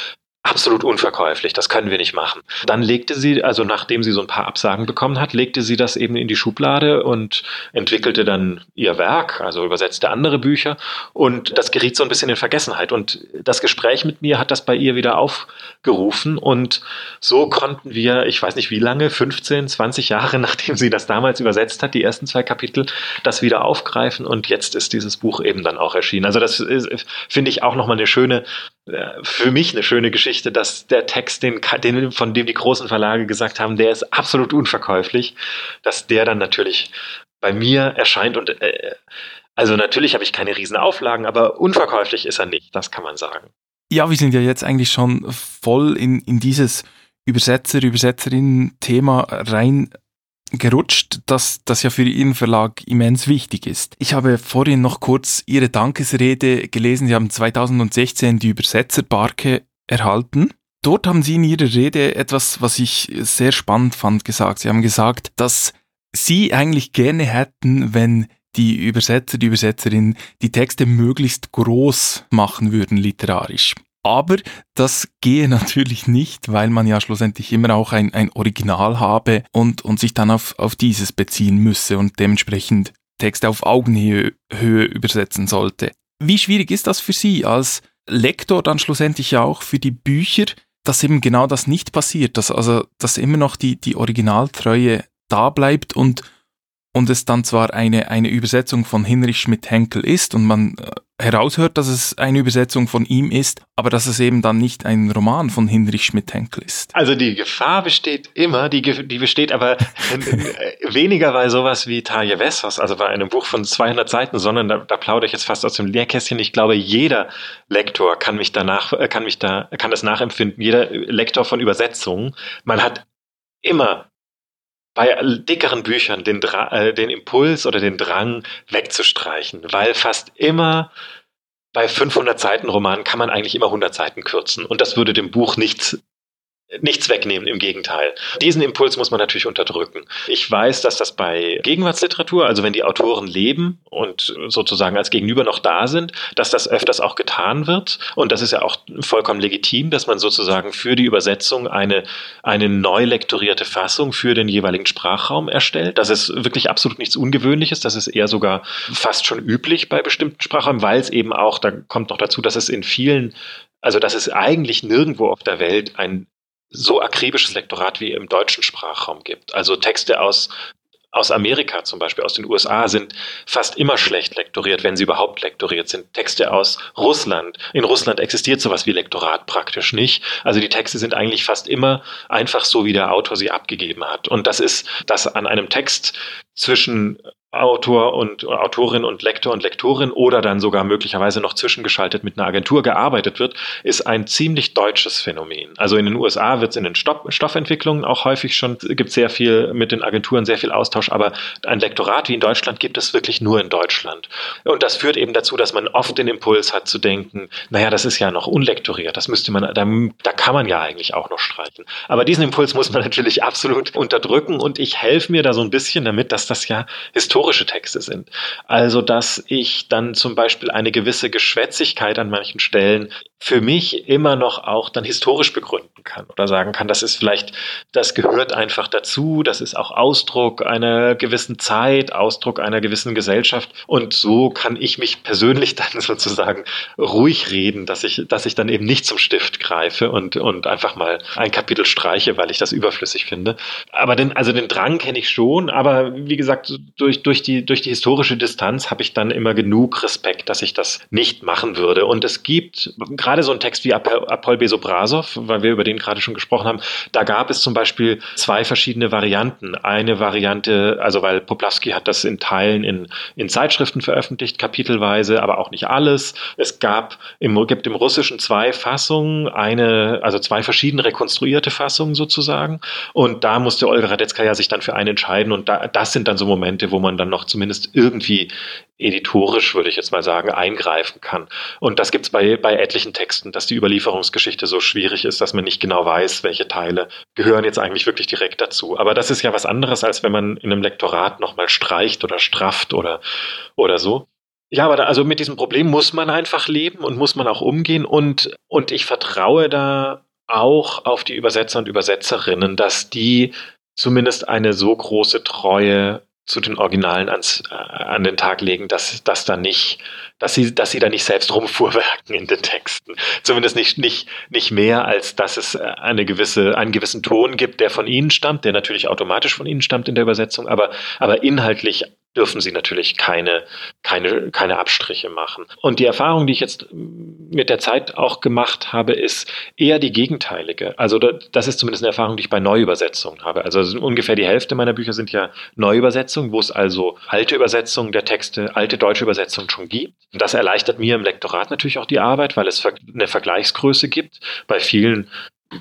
S1: absolut unverkäuflich, das können wir nicht machen. Dann legte sie, also nachdem sie so ein paar Absagen bekommen hat, legte sie das eben in die Schublade und entwickelte dann ihr Werk, also übersetzte andere Bücher. Und das geriet so ein bisschen in Vergessenheit. Und das Gespräch mit mir hat das bei ihr wieder aufgerufen. Und so konnten wir, ich weiß nicht wie lange, 15, 20 Jahre nachdem sie das damals übersetzt hat, die ersten zwei Kapitel, das wieder aufgreifen. Und jetzt ist dieses Buch eben dann auch erschienen. Also das finde ich auch nochmal eine schöne für mich eine schöne Geschichte, dass der Text, den, den, von dem die großen Verlage gesagt haben, der ist absolut unverkäuflich, dass der dann natürlich bei mir erscheint und äh, also natürlich habe ich keine riesen Auflagen, aber unverkäuflich ist er nicht, das kann man sagen.
S2: Ja, wir sind ja jetzt eigentlich schon voll in, in dieses Übersetzer, Übersetzerinnen-Thema rein gerutscht, dass das ja für Ihren Verlag immens wichtig ist. Ich habe vorhin noch kurz Ihre Dankesrede gelesen. Sie haben 2016 die Übersetzerbarke erhalten. Dort haben Sie in Ihrer Rede etwas, was ich sehr spannend fand, gesagt. Sie haben gesagt, dass Sie eigentlich gerne hätten, wenn die Übersetzer, die Übersetzerin die Texte möglichst groß machen würden literarisch. Aber das gehe natürlich nicht, weil man ja schlussendlich immer auch ein, ein Original habe und, und sich dann auf, auf dieses beziehen müsse und dementsprechend Texte auf Augenhöhe Höhe übersetzen sollte. Wie schwierig ist das für Sie als Lektor dann schlussendlich ja auch für die Bücher, dass eben genau das nicht passiert, dass also dass immer noch die, die Originaltreue da bleibt und und es dann zwar eine, eine Übersetzung von Hinrich Schmidt-Henkel ist und man äh, heraushört, dass es eine Übersetzung von ihm ist, aber dass es eben dann nicht ein Roman von Hinrich Schmidt-Henkel ist.
S1: Also die Gefahr besteht immer, die, die besteht aber weniger bei sowas wie Taje Wessos, also bei einem Buch von 200 Seiten, sondern da, da plaudere ich jetzt fast aus dem Lehrkästchen. Ich glaube, jeder Lektor kann mich danach, äh, kann mich da, kann das nachempfinden, jeder Lektor von Übersetzungen. Man hat immer bei dickeren Büchern den, äh, den Impuls oder den Drang wegzustreichen, weil fast immer bei 500 Seiten Romanen kann man eigentlich immer 100 Seiten kürzen. Und das würde dem Buch nichts nichts wegnehmen, im Gegenteil. Diesen Impuls muss man natürlich unterdrücken. Ich weiß, dass das bei Gegenwartsliteratur, also wenn die Autoren leben und sozusagen als Gegenüber noch da sind, dass das öfters auch getan wird. Und das ist ja auch vollkommen legitim, dass man sozusagen für die Übersetzung eine, eine neu lektorierte Fassung für den jeweiligen Sprachraum erstellt. Das ist wirklich absolut nichts Ungewöhnliches. Das ist eher sogar fast schon üblich bei bestimmten Sprachräumen, weil es eben auch, da kommt noch dazu, dass es in vielen also dass es eigentlich nirgendwo auf der Welt ein so akribisches Lektorat wie im deutschen Sprachraum gibt. Also Texte aus aus Amerika zum Beispiel, aus den USA, sind fast immer schlecht lektoriert, wenn sie überhaupt lektoriert sind. Texte aus Russland. In Russland existiert sowas wie Lektorat praktisch nicht. Also die Texte sind eigentlich fast immer einfach so, wie der Autor sie abgegeben hat. Und das ist, dass an einem Text zwischen Autor und Autorin und Lektor und Lektorin oder dann sogar möglicherweise noch zwischengeschaltet mit einer Agentur gearbeitet wird, ist ein ziemlich deutsches Phänomen. Also in den USA wird es in den Stoff Stoffentwicklungen auch häufig schon, gibt sehr viel mit den Agenturen, sehr viel Austausch, aber ein Lektorat wie in Deutschland gibt es wirklich nur in Deutschland. Und das führt eben dazu, dass man oft den Impuls hat zu denken, naja, das ist ja noch unlektoriert, das müsste man, da, da kann man ja eigentlich auch noch streichen. Aber diesen Impuls muss man natürlich absolut unterdrücken und ich helfe mir da so ein bisschen damit, dass das ja historisch historische Texte sind. Also, dass ich dann zum Beispiel eine gewisse Geschwätzigkeit an manchen Stellen für mich immer noch auch dann historisch begründen kann oder sagen kann, das ist vielleicht, das gehört einfach dazu, das ist auch Ausdruck einer gewissen Zeit, Ausdruck einer gewissen Gesellschaft und so kann ich mich persönlich dann sozusagen ruhig reden, dass ich, dass ich dann eben nicht zum Stift greife und, und einfach mal ein Kapitel streiche, weil ich das überflüssig finde. Aber den, also den Drang kenne ich schon, aber wie gesagt, durch, durch die, durch die historische Distanz habe ich dann immer genug Respekt, dass ich das nicht machen würde. Und es gibt, gerade gerade so ein Text wie Apol Besobrasov, weil wir über den gerade schon gesprochen haben, da gab es zum Beispiel zwei verschiedene Varianten. Eine Variante, also weil Poplawski hat das in Teilen in, in Zeitschriften veröffentlicht, kapitelweise, aber auch nicht alles. Es gab im, gibt im Russischen zwei Fassungen, eine, also zwei verschiedene rekonstruierte Fassungen sozusagen. Und da musste Olga Radetzka sich dann für eine entscheiden. Und da, das sind dann so Momente, wo man dann noch zumindest irgendwie editorisch, würde ich jetzt mal sagen, eingreifen kann. Und das gibt es bei, bei etlichen Texten, dass die Überlieferungsgeschichte so schwierig ist, dass man nicht genau weiß, welche Teile gehören jetzt eigentlich wirklich direkt dazu. Aber das ist ja was anderes, als wenn man in einem Lektorat nochmal streicht oder strafft oder, oder so. Ja, aber da, also mit diesem Problem muss man einfach leben und muss man auch umgehen und, und ich vertraue da auch auf die Übersetzer und Übersetzerinnen, dass die zumindest eine so große Treue zu den Originalen ans, äh, an den Tag legen, dass, dass da nicht, dass sie, dass sie da nicht selbst rumfuhrwerken in den Texten. Zumindest nicht, nicht, nicht mehr, als dass es äh, eine gewisse, einen gewissen Ton gibt, der von ihnen stammt, der natürlich automatisch von ihnen stammt in der Übersetzung, aber, aber inhaltlich dürfen sie natürlich keine, keine, keine Abstriche machen. Und die Erfahrung, die ich jetzt mit der Zeit auch gemacht habe, ist eher die gegenteilige. Also das ist zumindest eine Erfahrung, die ich bei Neuübersetzungen habe. Also ungefähr die Hälfte meiner Bücher sind ja Neuübersetzungen, wo es also alte Übersetzungen der Texte, alte deutsche Übersetzungen schon gibt. Und das erleichtert mir im Lektorat natürlich auch die Arbeit, weil es eine Vergleichsgröße gibt. Bei vielen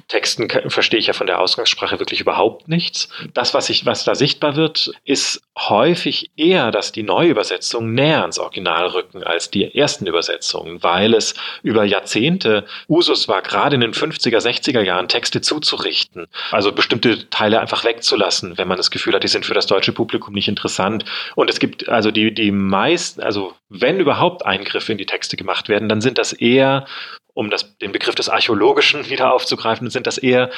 S1: Texten verstehe ich ja von der Ausgangssprache wirklich überhaupt nichts. Das, was, ich, was da sichtbar wird, ist häufig eher, dass die Neuübersetzungen näher ans Original rücken als die ersten Übersetzungen, weil es über Jahrzehnte Usus war, gerade in den 50er, 60er Jahren Texte zuzurichten. Also bestimmte Teile einfach wegzulassen, wenn man das Gefühl hat, die sind für das deutsche Publikum nicht interessant. Und es gibt also die, die meisten, also wenn überhaupt Eingriffe in die Texte gemacht werden, dann sind das eher um das, den Begriff des Archäologischen wieder aufzugreifen, sind das eher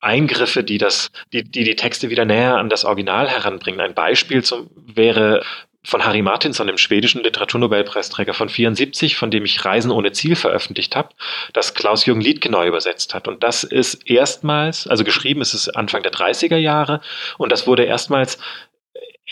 S1: Eingriffe, die das, die, die die Texte wieder näher an das Original heranbringen. Ein Beispiel zum, wäre von Harry Martinson, dem schwedischen Literaturnobelpreisträger von 74, von dem ich Reisen ohne Ziel veröffentlicht habe, das Klaus-Jürgen Liedke neu übersetzt hat. Und das ist erstmals, also geschrieben ist es Anfang der 30er Jahre, und das wurde erstmals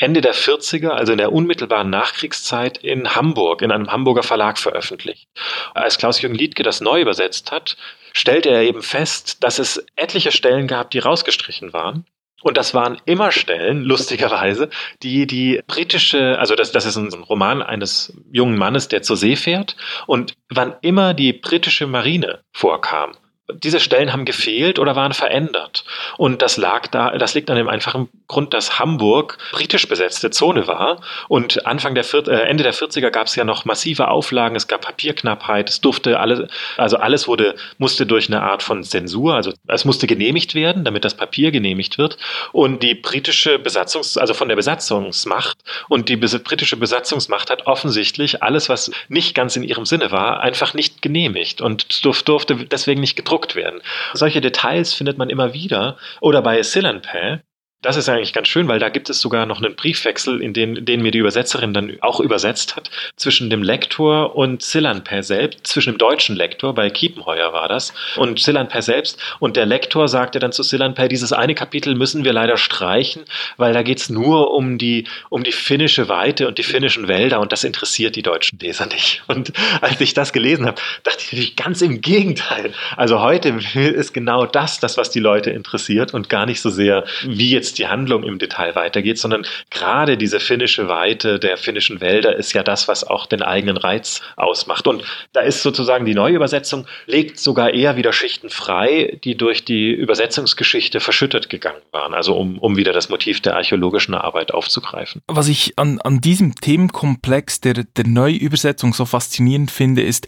S1: Ende der 40er, also in der unmittelbaren Nachkriegszeit, in Hamburg, in einem Hamburger Verlag veröffentlicht. Als Klaus-Jürgen Liedke das neu übersetzt hat, stellte er eben fest, dass es etliche Stellen gab, die rausgestrichen waren. Und das waren immer Stellen, lustigerweise, die die britische, also das, das ist ein Roman eines jungen Mannes, der zur See fährt. Und wann immer die britische Marine vorkam, diese Stellen haben gefehlt oder waren verändert. Und das lag da, das liegt an dem einfachen Grund, dass Hamburg britisch besetzte Zone war. Und Anfang der Vier äh, Ende der 40er gab es ja noch massive Auflagen, es gab Papierknappheit, es durfte alles, also alles wurde, musste durch eine Art von Zensur, also es musste genehmigt werden, damit das Papier genehmigt wird. Und die britische Besatzungs, also von der Besatzungsmacht und die britische Besatzungsmacht hat offensichtlich alles, was nicht ganz in ihrem Sinne war, einfach nicht genehmigt und durfte deswegen nicht gedruckt werden. Solche Details findet man immer wieder. Oder bei Silanpay, das ist eigentlich ganz schön, weil da gibt es sogar noch einen Briefwechsel, in den, den mir die Übersetzerin dann auch übersetzt hat, zwischen dem Lektor und Sillanper selbst, zwischen dem deutschen Lektor, bei Kiepenheuer war das, und Sillanper selbst. Und der Lektor sagte dann zu Sillanper, dieses eine Kapitel müssen wir leider streichen, weil da geht's nur um die, um die finnische Weite und die finnischen Wälder und das interessiert die deutschen Leser nicht. Und als ich das gelesen habe, dachte ich natürlich ganz im Gegenteil. Also heute ist genau das, das, was die Leute interessiert und gar nicht so sehr, wie jetzt jetzt die Handlung im Detail weitergeht, sondern gerade diese finnische Weite der finnischen Wälder ist ja das, was auch den eigenen Reiz ausmacht. Und da ist sozusagen die Neuübersetzung, legt sogar eher wieder Schichten frei, die durch die Übersetzungsgeschichte verschüttet gegangen waren, also um, um wieder das Motiv der archäologischen Arbeit aufzugreifen.
S2: Was ich an, an diesem Themenkomplex der, der Neuübersetzung so faszinierend finde, ist,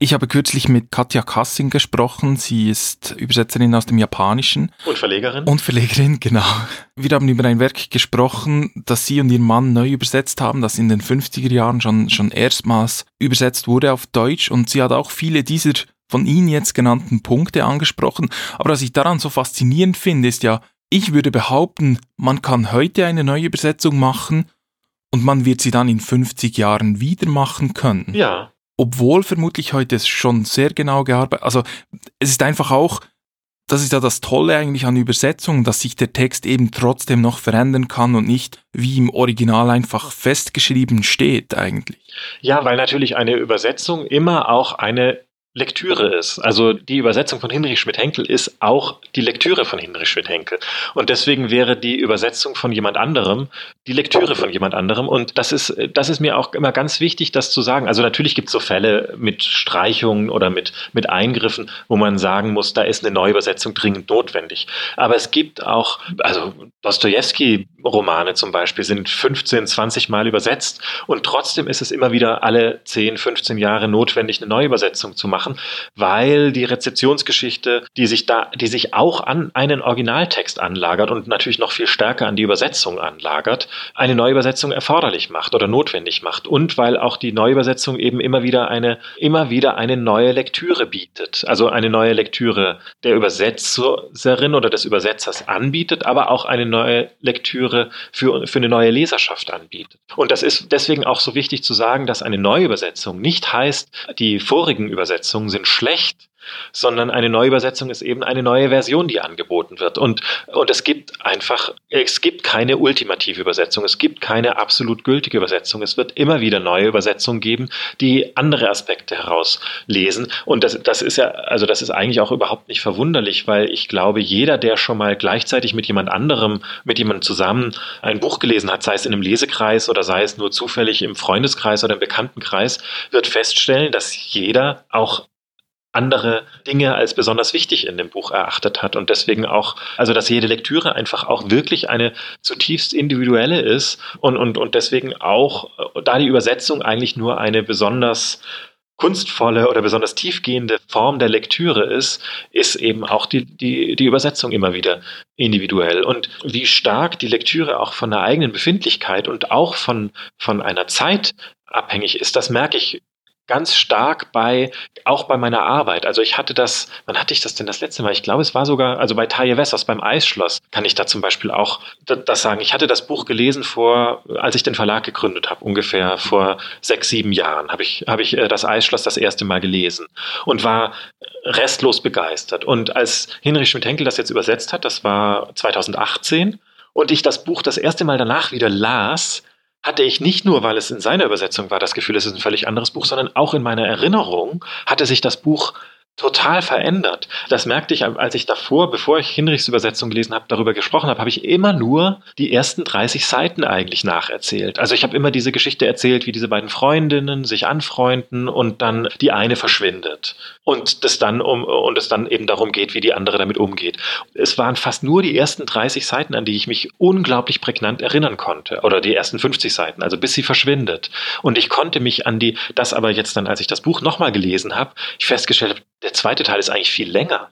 S2: ich habe kürzlich mit Katja Kassing gesprochen. Sie ist Übersetzerin aus dem Japanischen.
S1: Und Verlegerin.
S2: Und Verlegerin, genau. Wir haben über ein Werk gesprochen, das sie und ihr Mann neu übersetzt haben, das in den 50er Jahren schon, schon erstmals übersetzt wurde auf Deutsch. Und sie hat auch viele dieser von Ihnen jetzt genannten Punkte angesprochen. Aber was ich daran so faszinierend finde, ist ja, ich würde behaupten, man kann heute eine neue Übersetzung machen und man wird sie dann in 50 Jahren wieder machen können.
S1: Ja
S2: obwohl vermutlich heute schon sehr genau gearbeitet, also es ist einfach auch, das ist ja das Tolle eigentlich an Übersetzungen, dass sich der Text eben trotzdem noch verändern kann und nicht wie im Original einfach festgeschrieben steht eigentlich.
S1: Ja, weil natürlich eine Übersetzung immer auch eine Lektüre ist. Also die Übersetzung von Hinrich Schmidt-Henkel ist auch die Lektüre von Hinrich Schmidt-Henkel. Und deswegen wäre die Übersetzung von jemand anderem die Lektüre von jemand anderem. Und das ist, das ist mir auch immer ganz wichtig, das zu sagen. Also natürlich gibt es so Fälle mit Streichungen oder mit, mit Eingriffen, wo man sagen muss, da ist eine Neuübersetzung dringend notwendig. Aber es gibt auch, also Dostoevsky-Romane zum Beispiel sind 15, 20 Mal übersetzt und trotzdem ist es immer wieder alle 10, 15 Jahre notwendig, eine Neuübersetzung zu machen machen, weil die Rezeptionsgeschichte, die sich da, die sich auch an einen Originaltext anlagert und natürlich noch viel stärker an die Übersetzung anlagert, eine Neuübersetzung erforderlich macht oder notwendig macht und weil auch die Neuübersetzung eben immer wieder eine, immer wieder eine neue Lektüre bietet, also eine neue Lektüre der Übersetzerin oder des Übersetzers anbietet, aber auch eine neue Lektüre für, für eine neue Leserschaft anbietet. Und das ist deswegen auch so wichtig zu sagen, dass eine Neuübersetzung nicht heißt, die vorigen Übersetzungen sind schlecht, sondern eine Neuübersetzung ist eben eine neue Version, die angeboten wird. Und, und es gibt einfach, es gibt keine ultimative Übersetzung, es gibt keine absolut gültige Übersetzung. Es wird immer wieder neue Übersetzungen geben, die andere Aspekte herauslesen. Und das, das ist ja, also das ist eigentlich auch überhaupt nicht verwunderlich, weil ich glaube, jeder, der schon mal gleichzeitig mit jemand anderem, mit jemandem zusammen ein Buch gelesen hat, sei es in einem Lesekreis oder sei es nur zufällig im Freundeskreis oder im Bekanntenkreis, wird feststellen, dass jeder auch andere Dinge als besonders wichtig in dem Buch erachtet hat und deswegen auch, also dass jede Lektüre einfach auch wirklich eine zutiefst individuelle ist und, und, und deswegen auch, da die Übersetzung eigentlich nur eine besonders kunstvolle oder besonders tiefgehende Form der Lektüre ist, ist eben auch die, die, die Übersetzung immer wieder individuell. Und wie stark die Lektüre auch von der eigenen Befindlichkeit und auch von, von einer Zeit abhängig ist, das merke ich ganz stark bei, auch bei meiner Arbeit. Also ich hatte das, wann hatte ich das denn das letzte Mal? Ich glaube, es war sogar, also bei Taje Wessers beim Eisschloss kann ich da zum Beispiel auch das sagen. Ich hatte das Buch gelesen vor, als ich den Verlag gegründet habe, ungefähr vor sechs, sieben Jahren habe ich, habe ich äh, das Eisschloss das erste Mal gelesen und war restlos begeistert. Und als Hinrich Schmidt-Henkel das jetzt übersetzt hat, das war 2018, und ich das Buch das erste Mal danach wieder las, hatte ich nicht nur, weil es in seiner Übersetzung war, das Gefühl, es ist ein völlig anderes Buch, sondern auch in meiner Erinnerung hatte sich das Buch total verändert. Das merkte ich, als ich davor, bevor ich Hinrichs Übersetzung gelesen habe, darüber gesprochen habe, habe ich immer nur die ersten 30 Seiten eigentlich nacherzählt. Also ich habe immer diese Geschichte erzählt, wie diese beiden Freundinnen sich anfreunden und dann die eine verschwindet und das dann um und es dann eben darum geht, wie die andere damit umgeht. Es waren fast nur die ersten 30 Seiten, an die ich mich unglaublich prägnant erinnern konnte oder die ersten 50 Seiten, also bis sie verschwindet. Und ich konnte mich an die das aber jetzt dann, als ich das Buch nochmal gelesen habe, ich festgestellt habe, der zweite Teil ist eigentlich viel länger.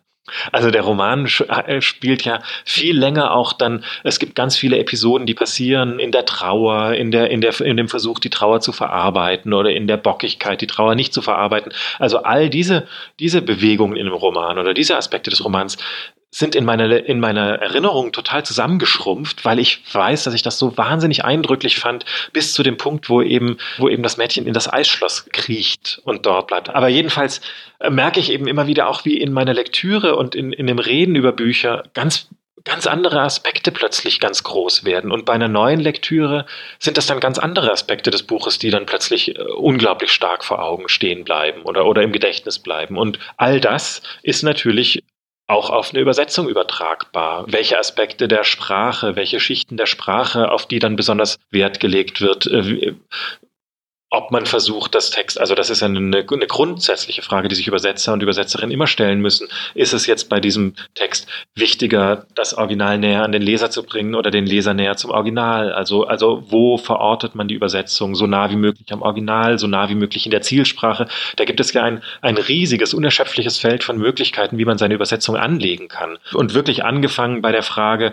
S1: Also der Roman äh, spielt ja viel länger auch dann, es gibt ganz viele Episoden, die passieren in der Trauer, in, der, in, der, in dem Versuch, die Trauer zu verarbeiten oder in der Bockigkeit, die Trauer nicht zu verarbeiten. Also all diese, diese Bewegungen in dem Roman oder diese Aspekte des Romans sind in meiner, in meiner Erinnerung total zusammengeschrumpft, weil ich weiß, dass ich das so wahnsinnig eindrücklich fand, bis zu dem Punkt, wo eben, wo eben das Mädchen in das Eisschloss kriecht und dort bleibt. Aber jedenfalls äh, merke ich eben immer wieder auch, wie in meiner Lektüre und in, in dem Reden über Bücher ganz ganz andere Aspekte plötzlich ganz groß werden. Und bei einer neuen Lektüre sind das dann ganz andere Aspekte des Buches, die dann plötzlich äh, unglaublich stark vor Augen stehen bleiben oder, oder im Gedächtnis bleiben. Und all das ist natürlich auch auf eine Übersetzung übertragbar. Welche Aspekte der Sprache, welche Schichten der Sprache, auf die dann besonders Wert gelegt wird, äh, ob man versucht, das Text, also das ist eine, eine, grundsätzliche Frage, die sich Übersetzer und Übersetzerinnen immer stellen müssen. Ist es jetzt bei diesem Text wichtiger, das Original näher an den Leser zu bringen oder den Leser näher zum Original? Also, also wo verortet man die Übersetzung so nah wie möglich am Original, so nah wie möglich in der Zielsprache? Da gibt es ja ein, ein riesiges, unerschöpfliches Feld von Möglichkeiten, wie man seine Übersetzung anlegen kann. Und wirklich angefangen bei der Frage,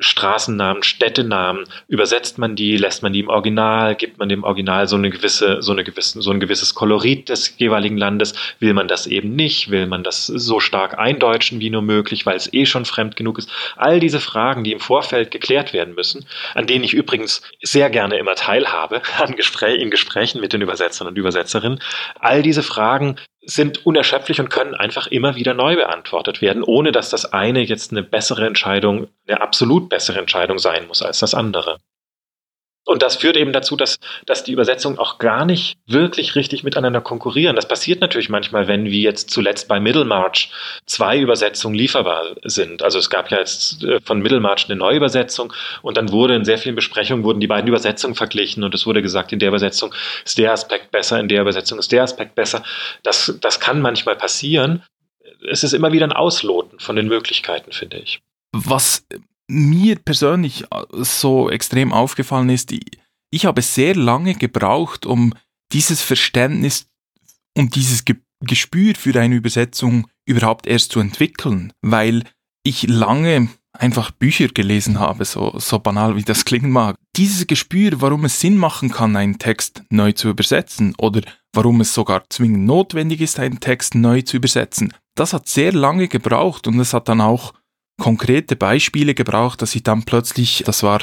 S1: Straßennamen, Städtenamen, übersetzt man die, lässt man die im Original, gibt man dem Original so eine gewisse, so eine gewisse, so ein gewisses Kolorit des jeweiligen Landes, will man das eben nicht, will man das so stark eindeutschen wie nur möglich, weil es eh schon fremd genug ist. All diese Fragen, die im Vorfeld geklärt werden müssen, an denen ich übrigens sehr gerne immer teilhabe, an Gespräch, in Gesprächen mit den Übersetzern und Übersetzerinnen, all diese Fragen sind unerschöpflich und können einfach immer wieder neu beantwortet werden, ohne dass das eine jetzt eine bessere Entscheidung, eine absolut bessere Entscheidung sein muss als das andere. Und das führt eben dazu, dass, dass die Übersetzungen auch gar nicht wirklich richtig miteinander konkurrieren. Das passiert natürlich manchmal, wenn wie jetzt zuletzt bei Middlemarch zwei Übersetzungen lieferbar sind. Also es gab ja jetzt äh, von Middlemarch eine Neuübersetzung und dann wurde in sehr vielen Besprechungen wurden die beiden Übersetzungen verglichen und es wurde gesagt, in der Übersetzung ist der Aspekt besser, in der Übersetzung ist der Aspekt besser. Das, das kann manchmal passieren. Es ist immer wieder ein Ausloten von den Möglichkeiten, finde ich.
S2: Was mir persönlich äh, so extrem aufgefallen ist, ich habe sehr lange gebraucht, um dieses Verständnis und dieses Ge Gespür für eine Übersetzung überhaupt erst zu entwickeln, weil ich lange einfach Bücher gelesen habe, so, so banal wie das klingen mag. Dieses Gespür, warum es Sinn machen kann, einen Text neu zu übersetzen oder warum es sogar zwingend notwendig ist, einen Text neu zu übersetzen, das hat sehr lange gebraucht und es hat dann auch konkrete Beispiele gebraucht, dass ich dann plötzlich, das war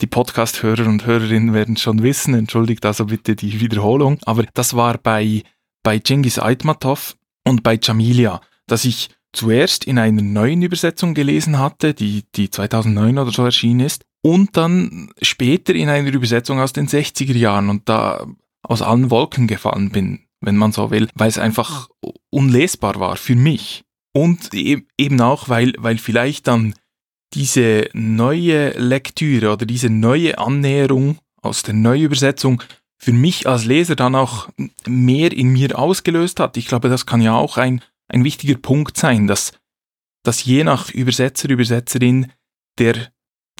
S2: die Podcast-Hörer und Hörerinnen werden schon wissen, entschuldigt also bitte die Wiederholung, aber das war bei, bei Genghis Aitmatov und bei Jamilia, dass ich zuerst in einer neuen Übersetzung gelesen hatte, die, die 2009 oder so erschienen ist, und dann später in einer Übersetzung aus den 60er Jahren und da aus allen Wolken gefallen bin, wenn man so will, weil es einfach unlesbar war für mich. Und e-, eben auch, weil, weil vielleicht dann diese neue Lektüre oder diese neue Annäherung aus der Neuübersetzung für mich als Leser dann auch mehr in mir ausgelöst hat. Ich glaube, das kann ja auch ein, ein wichtiger Punkt sein, dass, dass je nach Übersetzer, Übersetzerin der,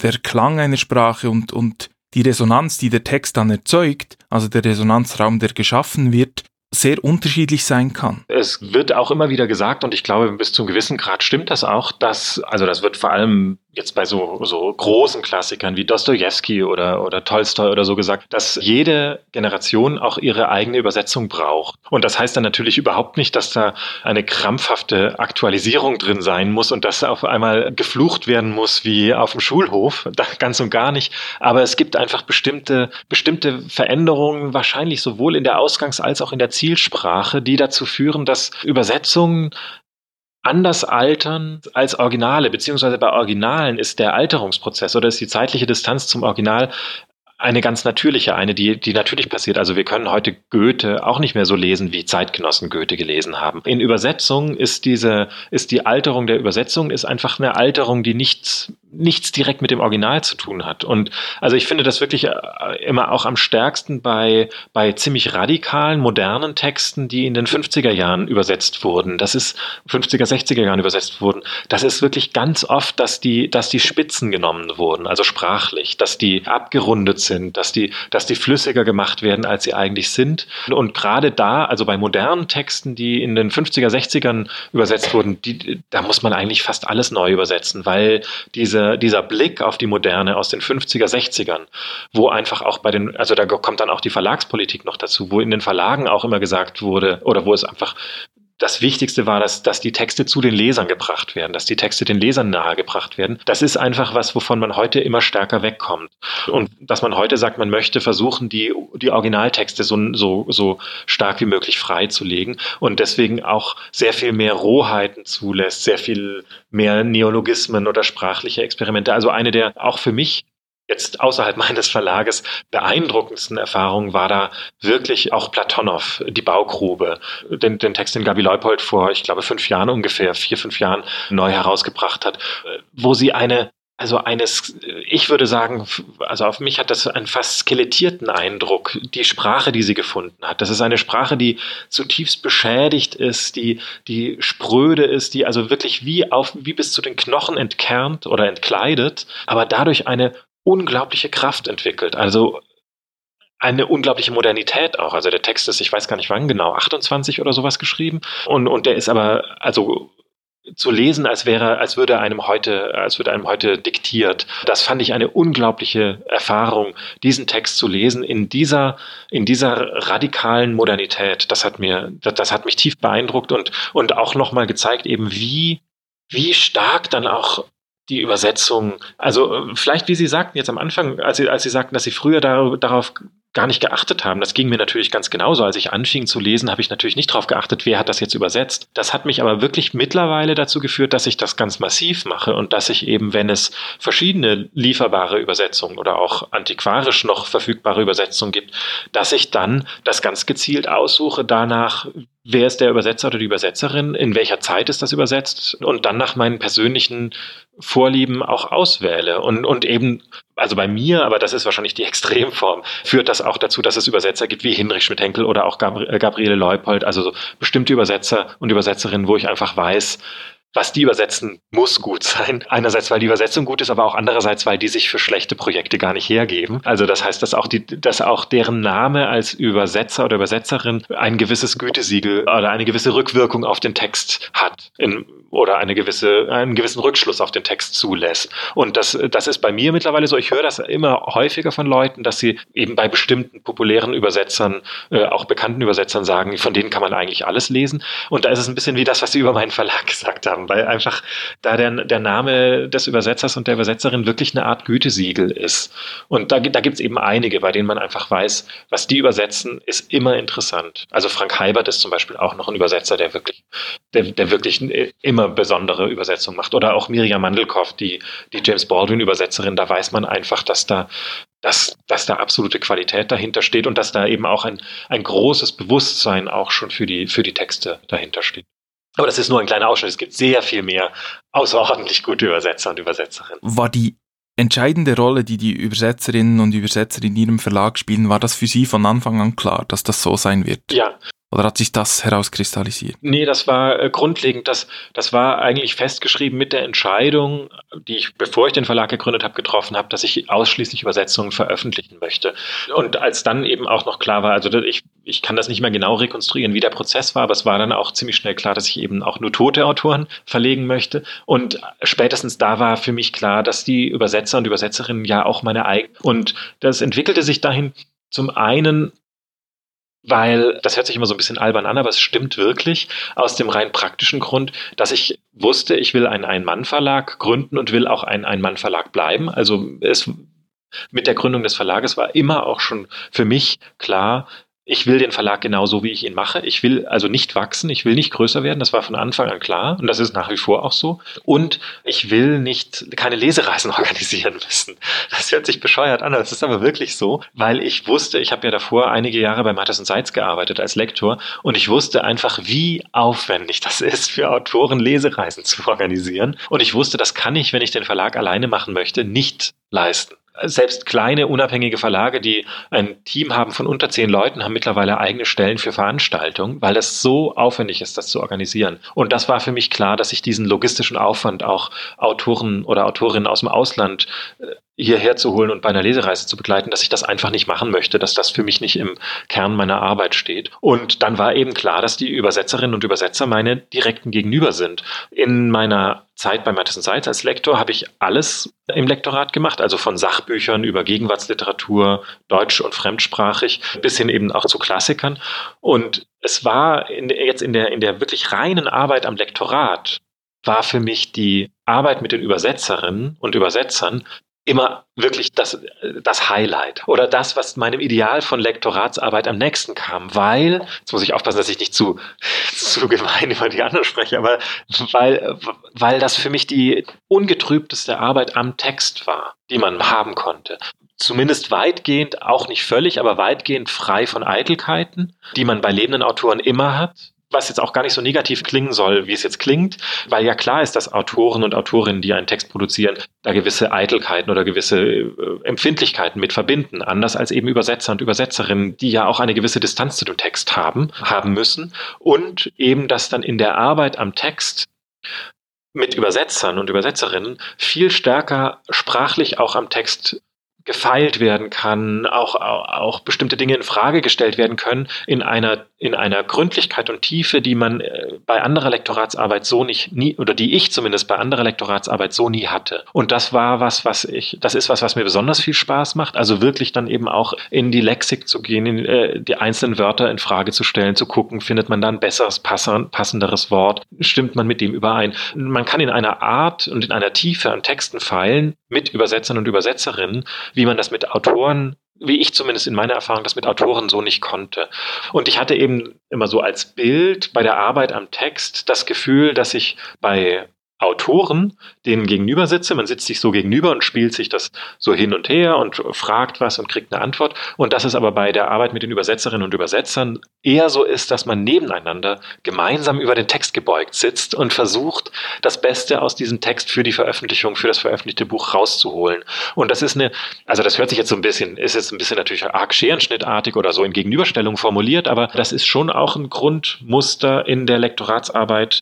S2: der Klang einer Sprache und, und die Resonanz, die der Text dann erzeugt, also der Resonanzraum, der geschaffen wird, sehr unterschiedlich sein kann.
S1: Es wird auch immer wieder gesagt, und ich glaube, bis zu einem gewissen Grad stimmt das auch, dass, also das wird vor allem jetzt bei so, so großen Klassikern wie Dostoevsky oder, oder Tolstoi oder so gesagt, dass jede Generation auch ihre eigene Übersetzung braucht. Und das heißt dann natürlich überhaupt nicht, dass da eine krampfhafte Aktualisierung drin sein muss und dass auf einmal geflucht werden muss wie auf dem Schulhof. Ganz und gar nicht. Aber es gibt einfach bestimmte, bestimmte Veränderungen, wahrscheinlich sowohl in der Ausgangs- als auch in der Zielsprache, die dazu führen, dass Übersetzungen anders altern als Originale, beziehungsweise bei Originalen ist der Alterungsprozess oder ist die zeitliche Distanz zum Original eine ganz natürliche, eine, die, die natürlich passiert. Also wir können heute Goethe auch nicht mehr so lesen, wie Zeitgenossen Goethe gelesen haben. In Übersetzung ist diese, ist die Alterung der Übersetzung ist einfach eine Alterung, die nichts, nichts direkt mit dem Original zu tun hat. Und also ich finde das wirklich äh, immer auch am stärksten bei, bei ziemlich radikalen, modernen Texten, die in den 50er Jahren übersetzt wurden. Das ist 50er, 60er Jahren übersetzt wurden. Das ist wirklich ganz oft, dass die, dass die Spitzen genommen wurden, also sprachlich, dass die abgerundet sind dass die, dass die flüssiger gemacht werden, als sie eigentlich sind. Und gerade da, also bei modernen Texten, die in den 50er, 60ern übersetzt wurden, die, da muss man eigentlich fast alles neu übersetzen, weil diese, dieser Blick auf die Moderne aus den 50er, 60ern, wo einfach auch bei den, also da kommt dann auch die Verlagspolitik noch dazu, wo in den Verlagen auch immer gesagt wurde, oder wo es einfach das Wichtigste war, dass, dass die Texte zu den Lesern gebracht werden, dass die Texte den Lesern nahegebracht werden. Das ist einfach was, wovon man heute immer stärker wegkommt. Und dass man heute sagt, man möchte versuchen, die, die Originaltexte so, so, so stark wie möglich freizulegen und deswegen auch sehr viel mehr Rohheiten zulässt, sehr viel mehr Neologismen oder sprachliche Experimente. Also eine der auch für mich jetzt außerhalb meines Verlages beeindruckendsten Erfahrungen war da wirklich auch Platonow, die Baugrube, den, den Text, den Gabi Leupold vor, ich glaube, fünf Jahren ungefähr, vier, fünf Jahren neu herausgebracht hat, wo sie eine also eines, ich würde sagen, also auf mich hat das einen fast skelettierten Eindruck, die Sprache, die sie gefunden hat. Das ist eine Sprache, die zutiefst beschädigt ist, die, die spröde ist, die also wirklich wie auf, wie bis zu den Knochen entkernt oder entkleidet, aber dadurch eine unglaubliche Kraft entwickelt. Also eine unglaubliche Modernität auch. Also der Text ist, ich weiß gar nicht wann genau, 28 oder sowas geschrieben. Und, und der ist aber, also zu lesen, als wäre, als würde einem heute, als würde einem heute diktiert. Das fand ich eine unglaubliche Erfahrung, diesen Text zu lesen in dieser, in dieser radikalen Modernität. Das hat mir, das, das hat mich tief beeindruckt und, und auch nochmal gezeigt eben, wie, wie stark dann auch die Übersetzung, also äh, vielleicht wie Sie sagten jetzt am Anfang, als Sie, als Sie sagten, dass Sie früher dar darauf gar nicht geachtet haben. Das ging mir natürlich ganz genauso. Als ich anfing zu lesen, habe ich natürlich nicht darauf geachtet, wer hat das jetzt übersetzt. Das hat mich aber wirklich mittlerweile dazu geführt, dass ich das ganz massiv mache und dass ich eben, wenn es verschiedene lieferbare Übersetzungen oder auch antiquarisch noch verfügbare Übersetzungen gibt, dass ich dann das ganz gezielt aussuche danach, wer ist der Übersetzer oder die Übersetzerin, in welcher Zeit ist das übersetzt und dann nach meinen persönlichen Vorlieben auch auswähle. Und, und eben, also bei mir, aber das ist wahrscheinlich die Extremform, führt das auch dazu, dass es Übersetzer gibt wie Hinrich Schmidt-Henkel oder auch Gabri Gabriele Leupold, also so bestimmte Übersetzer und Übersetzerinnen, wo ich einfach weiß, was die übersetzen, muss gut sein. Einerseits, weil die Übersetzung gut ist, aber auch andererseits, weil die sich für schlechte Projekte gar nicht hergeben. Also das heißt, dass auch, die, dass auch deren Name als Übersetzer oder Übersetzerin ein gewisses Gütesiegel oder eine gewisse Rückwirkung auf den Text hat in, oder eine gewisse, einen gewissen Rückschluss auf den Text zulässt. Und das, das ist bei mir mittlerweile so. Ich höre das immer häufiger von Leuten, dass sie eben bei bestimmten populären Übersetzern, äh, auch bekannten Übersetzern sagen, von denen kann man eigentlich alles lesen. Und da ist es ein bisschen wie das, was sie über meinen Verlag gesagt haben haben, weil einfach da der, der Name des Übersetzers und der Übersetzerin wirklich eine Art Gütesiegel ist. Und da, da gibt es eben einige, bei denen man einfach weiß, was die übersetzen, ist immer interessant. Also Frank Heibert ist zum Beispiel auch noch ein Übersetzer, der wirklich, der, der wirklich immer besondere Übersetzungen macht. Oder auch Miriam Mandelkoff, die, die James Baldwin-Übersetzerin, da weiß man einfach, dass da dass, dass da absolute Qualität dahinter steht und dass da eben auch ein, ein großes Bewusstsein auch schon für die, für die Texte dahinter steht. Aber das ist nur ein kleiner Ausschnitt. Es gibt sehr viel mehr außerordentlich gute Übersetzer und Übersetzerinnen.
S2: War die entscheidende Rolle, die die Übersetzerinnen und Übersetzer in Ihrem Verlag spielen, war das für Sie von Anfang an klar, dass das so sein wird?
S1: Ja,
S2: Oder hat sich das herauskristallisiert?
S1: Nee, das war äh, grundlegend, das, das war eigentlich festgeschrieben mit der Entscheidung, die ich, bevor ich den Verlag gegründet habe, getroffen habe, dass ich ausschließlich Übersetzungen veröffentlichen möchte. Und als dann eben auch noch klar war, also ich, ich kann das nicht mehr genau rekonstruieren, wie der Prozess war, aber es war dann auch ziemlich schnell klar, dass ich eben auch nur tote Autoren verlegen möchte. Und spätestens da war für mich klar, dass die Übersetzer und Übersetzerinnen ja auch meine eigenen. Und das entwickelte sich dahin zum einen weil das hört sich immer so ein bisschen albern an, aber es stimmt wirklich aus dem rein praktischen Grund, dass ich wusste, ich will einen Ein-Mann-Verlag gründen und will auch ein Ein-Mann-Verlag bleiben. Also es mit der Gründung des Verlages war immer auch schon für mich klar, ich will den Verlag genauso, wie ich ihn mache. Ich will also nicht wachsen, ich will nicht größer werden. Das war von Anfang an klar und das ist nach wie vor auch so. Und ich will nicht keine Lesereisen organisieren müssen. Das hört sich bescheuert an, das ist aber wirklich so, weil ich wusste, ich habe ja davor einige Jahre bei Mattes und Seitz gearbeitet als Lektor und ich wusste einfach, wie aufwendig das ist für Autoren Lesereisen zu organisieren. Und ich wusste, das kann ich, wenn ich den Verlag alleine machen möchte, nicht leisten selbst kleine unabhängige Verlage, die ein Team haben von unter zehn Leuten, haben mittlerweile eigene Stellen für Veranstaltungen, weil das so aufwendig ist, das zu organisieren. Und das war für mich klar, dass ich diesen logistischen Aufwand auch Autoren oder Autorinnen aus dem Ausland äh, hierher zu holen und bei einer Lesereise zu begleiten, dass ich das einfach nicht machen möchte, dass das für mich nicht im Kern meiner Arbeit steht. Und dann war eben klar, dass die Übersetzerinnen und Übersetzer meine direkten Gegenüber sind. In meiner Zeit bei Matheson Seitz als Lektor habe ich alles im Lektorat gemacht, also von Sachbüchern über Gegenwartsliteratur, deutsch und fremdsprachig, bis hin eben auch zu Klassikern. Und es war in, jetzt in der, in der wirklich reinen Arbeit am Lektorat, war für mich die Arbeit mit den Übersetzerinnen und Übersetzern immer wirklich das, das Highlight oder das, was meinem Ideal von Lektoratsarbeit am nächsten kam, weil, jetzt muss ich aufpassen, dass ich nicht zu, zu gemein über die anderen spreche, aber weil, weil das für mich die ungetrübteste Arbeit am Text war, die man haben konnte. Zumindest weitgehend, auch nicht völlig, aber weitgehend frei von Eitelkeiten, die man bei lebenden Autoren immer hat was jetzt auch gar nicht so negativ klingen soll, wie es jetzt klingt, weil ja klar ist, dass Autoren und Autorinnen, die einen Text produzieren, da gewisse Eitelkeiten oder gewisse äh, Empfindlichkeiten mit verbinden, anders als eben Übersetzer und Übersetzerinnen, die ja auch eine gewisse Distanz zu dem Text haben, haben müssen. Und eben, dass dann in der Arbeit am Text mit Übersetzern und Übersetzerinnen viel stärker sprachlich auch am Text gefeilt werden kann, auch, auch, auch bestimmte Dinge in Frage gestellt werden können, in einer, in einer Gründlichkeit und Tiefe, die man äh, bei anderer Lektoratsarbeit so nicht, nie, oder die ich zumindest bei anderer Lektoratsarbeit so nie hatte. Und das war was, was ich, das ist was, was mir besonders viel Spaß macht, also wirklich dann eben auch in die Lexik zu gehen, in äh, die einzelnen Wörter in Frage zu stellen, zu gucken, findet man da ein besseres, passenderes Wort, stimmt man mit dem überein. Man kann in einer Art und in einer Tiefe an Texten feilen, mit Übersetzern und Übersetzerinnen, wie man das mit Autoren wie ich zumindest in meiner Erfahrung das mit Autoren so nicht konnte. Und ich hatte eben immer so als Bild bei der Arbeit am Text das Gefühl, dass ich bei Autoren, denen gegenüber sitze. Man sitzt sich so gegenüber und spielt sich das so hin und her und fragt was und kriegt eine Antwort. Und dass es aber bei der Arbeit mit den Übersetzerinnen und Übersetzern eher so ist, dass man nebeneinander gemeinsam über den Text gebeugt sitzt und versucht, das Beste aus diesem Text für die Veröffentlichung, für das veröffentlichte Buch rauszuholen. Und das ist eine, also das hört sich jetzt so ein bisschen, ist jetzt ein bisschen natürlich arg scherenschnittartig oder so in Gegenüberstellung formuliert, aber das ist schon auch ein Grundmuster in der Lektoratsarbeit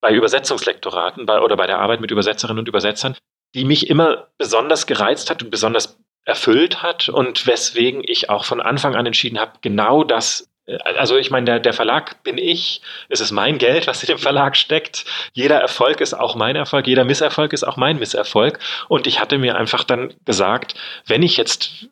S1: bei Übersetzungslektoraten bei, oder bei der Arbeit mit Übersetzerinnen und Übersetzern, die mich immer besonders gereizt hat und besonders erfüllt hat und weswegen ich auch von Anfang an entschieden habe, genau das äh, also ich meine, der, der Verlag bin ich, es ist mein Geld, was in dem Verlag steckt. Jeder Erfolg ist auch mein Erfolg, jeder Misserfolg ist auch mein Misserfolg. Und ich hatte mir einfach dann gesagt, wenn ich jetzt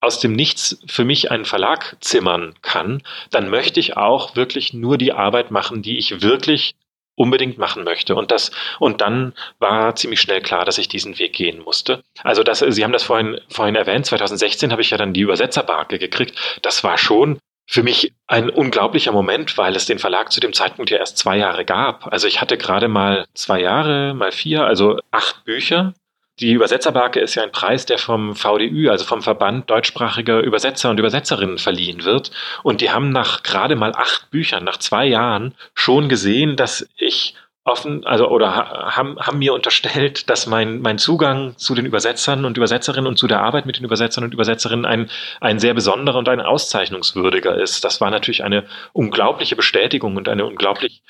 S1: aus dem Nichts für mich einen Verlag zimmern kann, dann möchte ich auch wirklich nur die Arbeit machen, die ich wirklich unbedingt machen möchte. Und das, und dann war ziemlich schnell klar, dass ich diesen Weg gehen musste. Also das, Sie haben das vorhin, vorhin erwähnt, 2016 habe ich ja dann die Übersetzerbarke gekriegt. Das war schon für mich ein unglaublicher Moment, weil es den Verlag zu dem Zeitpunkt ja erst zwei Jahre gab. Also ich hatte gerade mal zwei Jahre, mal vier, also acht Bücher die Übersetzerbarke ist ja ein Preis, der vom VDÜ, also vom Verband deutschsprachiger Übersetzer und Übersetzerinnen verliehen wird. Und die haben nach gerade mal acht Büchern, nach zwei Jahren schon gesehen, dass ich offen, also oder haben, haben mir unterstellt, dass mein, mein Zugang zu den Übersetzern und Übersetzerinnen und zu der Arbeit mit den Übersetzern und Übersetzerinnen ein, ein sehr besonderer und ein auszeichnungswürdiger ist. Das war natürlich eine unglaubliche Bestätigung und eine unglaublich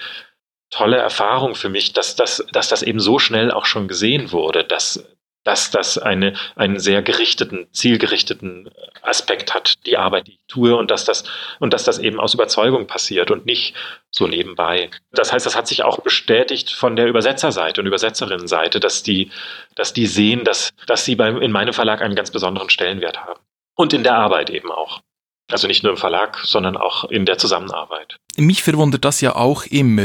S1: tolle Erfahrung für mich, dass das, dass das eben so schnell auch schon gesehen wurde, dass, dass das eine, einen sehr gerichteten, zielgerichteten Aspekt hat, die Arbeit, die ich tue, und dass das, und dass das eben aus Überzeugung passiert und nicht so nebenbei. Das heißt, das hat sich auch bestätigt von der Übersetzerseite und Übersetzerinnenseite, dass die, dass die sehen, dass, dass sie beim, in meinem Verlag einen ganz besonderen Stellenwert haben. Und in der Arbeit eben auch. Also nicht nur im Verlag, sondern auch in der Zusammenarbeit.
S2: Mich verwundert das ja auch immer,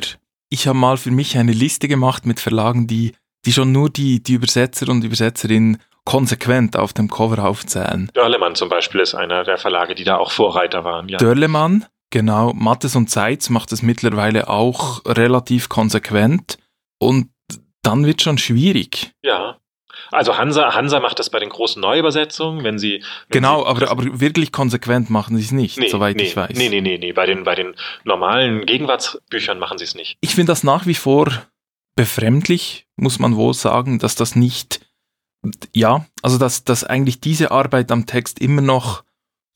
S2: ich habe mal für mich eine Liste gemacht mit Verlagen, die, die schon nur die, die Übersetzer und Übersetzerinnen konsequent auf dem Cover aufzählen.
S1: Dörlemann zum Beispiel ist einer der Verlage, die da auch Vorreiter waren.
S2: Ja. Dörlemann, genau. Mattes und Zeitz macht es mittlerweile auch relativ konsequent. Und dann wird schon schwierig.
S1: Ja. Also Hansa, Hansa macht das bei den großen Neuübersetzungen, wenn sie. Wenn
S2: genau,
S1: sie,
S2: aber, aber wirklich konsequent machen sie es nicht, nee, soweit
S1: nee,
S2: ich weiß.
S1: Nee, nee, nee, nee. Bei den, bei den normalen Gegenwartsbüchern machen sie es nicht.
S2: Ich finde das nach wie vor befremdlich, muss man wohl sagen, dass das nicht, ja, also dass, dass eigentlich diese Arbeit am Text immer noch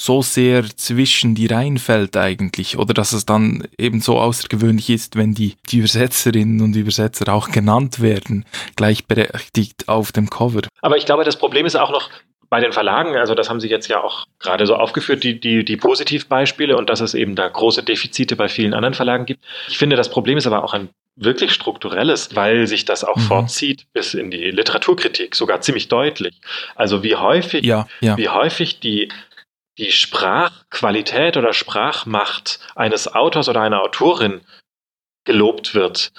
S2: so sehr zwischen die Reihen fällt eigentlich oder dass es dann eben so außergewöhnlich ist, wenn die, die Übersetzerinnen und Übersetzer auch genannt werden, gleichberechtigt auf dem Cover.
S1: Aber ich glaube, das Problem ist auch noch, bei den Verlagen, also das haben Sie jetzt ja auch gerade so aufgeführt, die, die, die Positivbeispiele und dass es eben da große Defizite bei vielen anderen Verlagen gibt. Ich finde, das Problem ist aber auch ein wirklich strukturelles, weil sich das auch mhm. fortzieht bis in die Literaturkritik, sogar ziemlich deutlich. Also wie häufig,
S2: ja, ja.
S1: wie häufig die die Sprachqualität oder Sprachmacht eines Autors oder einer Autorin gelobt wird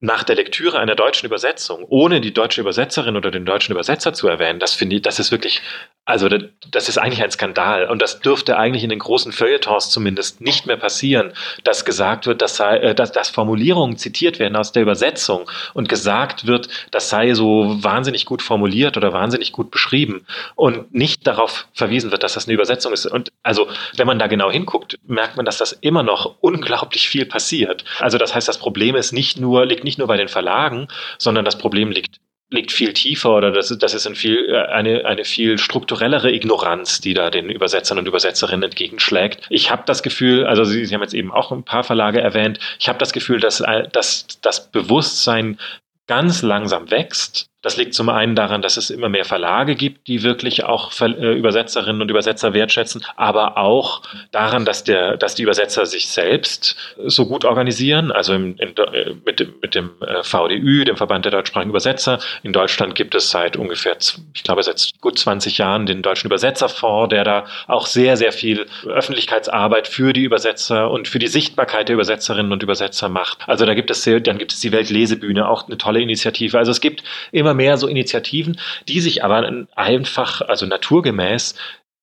S1: nach der Lektüre einer deutschen Übersetzung, ohne die deutsche Übersetzerin oder den deutschen Übersetzer zu erwähnen, das finde ich, das ist wirklich also das ist eigentlich ein Skandal und das dürfte eigentlich in den großen Feuilletons zumindest nicht mehr passieren, dass gesagt wird, dass, sei, äh, dass, dass Formulierungen zitiert werden aus der Übersetzung und gesagt wird, das sei so wahnsinnig gut formuliert oder wahnsinnig gut beschrieben und nicht darauf verwiesen wird, dass das eine Übersetzung ist. Und also wenn man da genau hinguckt, merkt man, dass das immer noch unglaublich viel passiert. Also das heißt, das Problem ist nicht nur, liegt nicht nur bei den Verlagen, sondern das Problem liegt liegt viel tiefer oder das, das ist ein viel, äh, eine, eine viel strukturellere Ignoranz, die da den Übersetzern und Übersetzerinnen entgegenschlägt. Ich habe das Gefühl, also Sie, Sie haben jetzt eben auch ein paar Verlage erwähnt, ich habe das Gefühl, dass, dass das Bewusstsein ganz langsam wächst das liegt zum einen daran, dass es immer mehr Verlage gibt, die wirklich auch äh, Übersetzerinnen und Übersetzer wertschätzen, aber auch daran, dass, der, dass die Übersetzer sich selbst so gut organisieren. Also im, in, äh, mit, dem, mit dem äh, VDÜ, dem Verband der deutschsprachigen Übersetzer. In Deutschland gibt es seit ungefähr, ich glaube, seit gut 20 Jahren den Deutschen Übersetzerfonds, der da auch sehr, sehr viel Öffentlichkeitsarbeit für die Übersetzer und für die Sichtbarkeit der Übersetzerinnen und Übersetzer macht. Also da gibt es sehr, dann gibt es die Weltlesebühne, auch eine tolle Initiative. Also es gibt immer mehr so Initiativen, die sich aber einfach, also naturgemäß,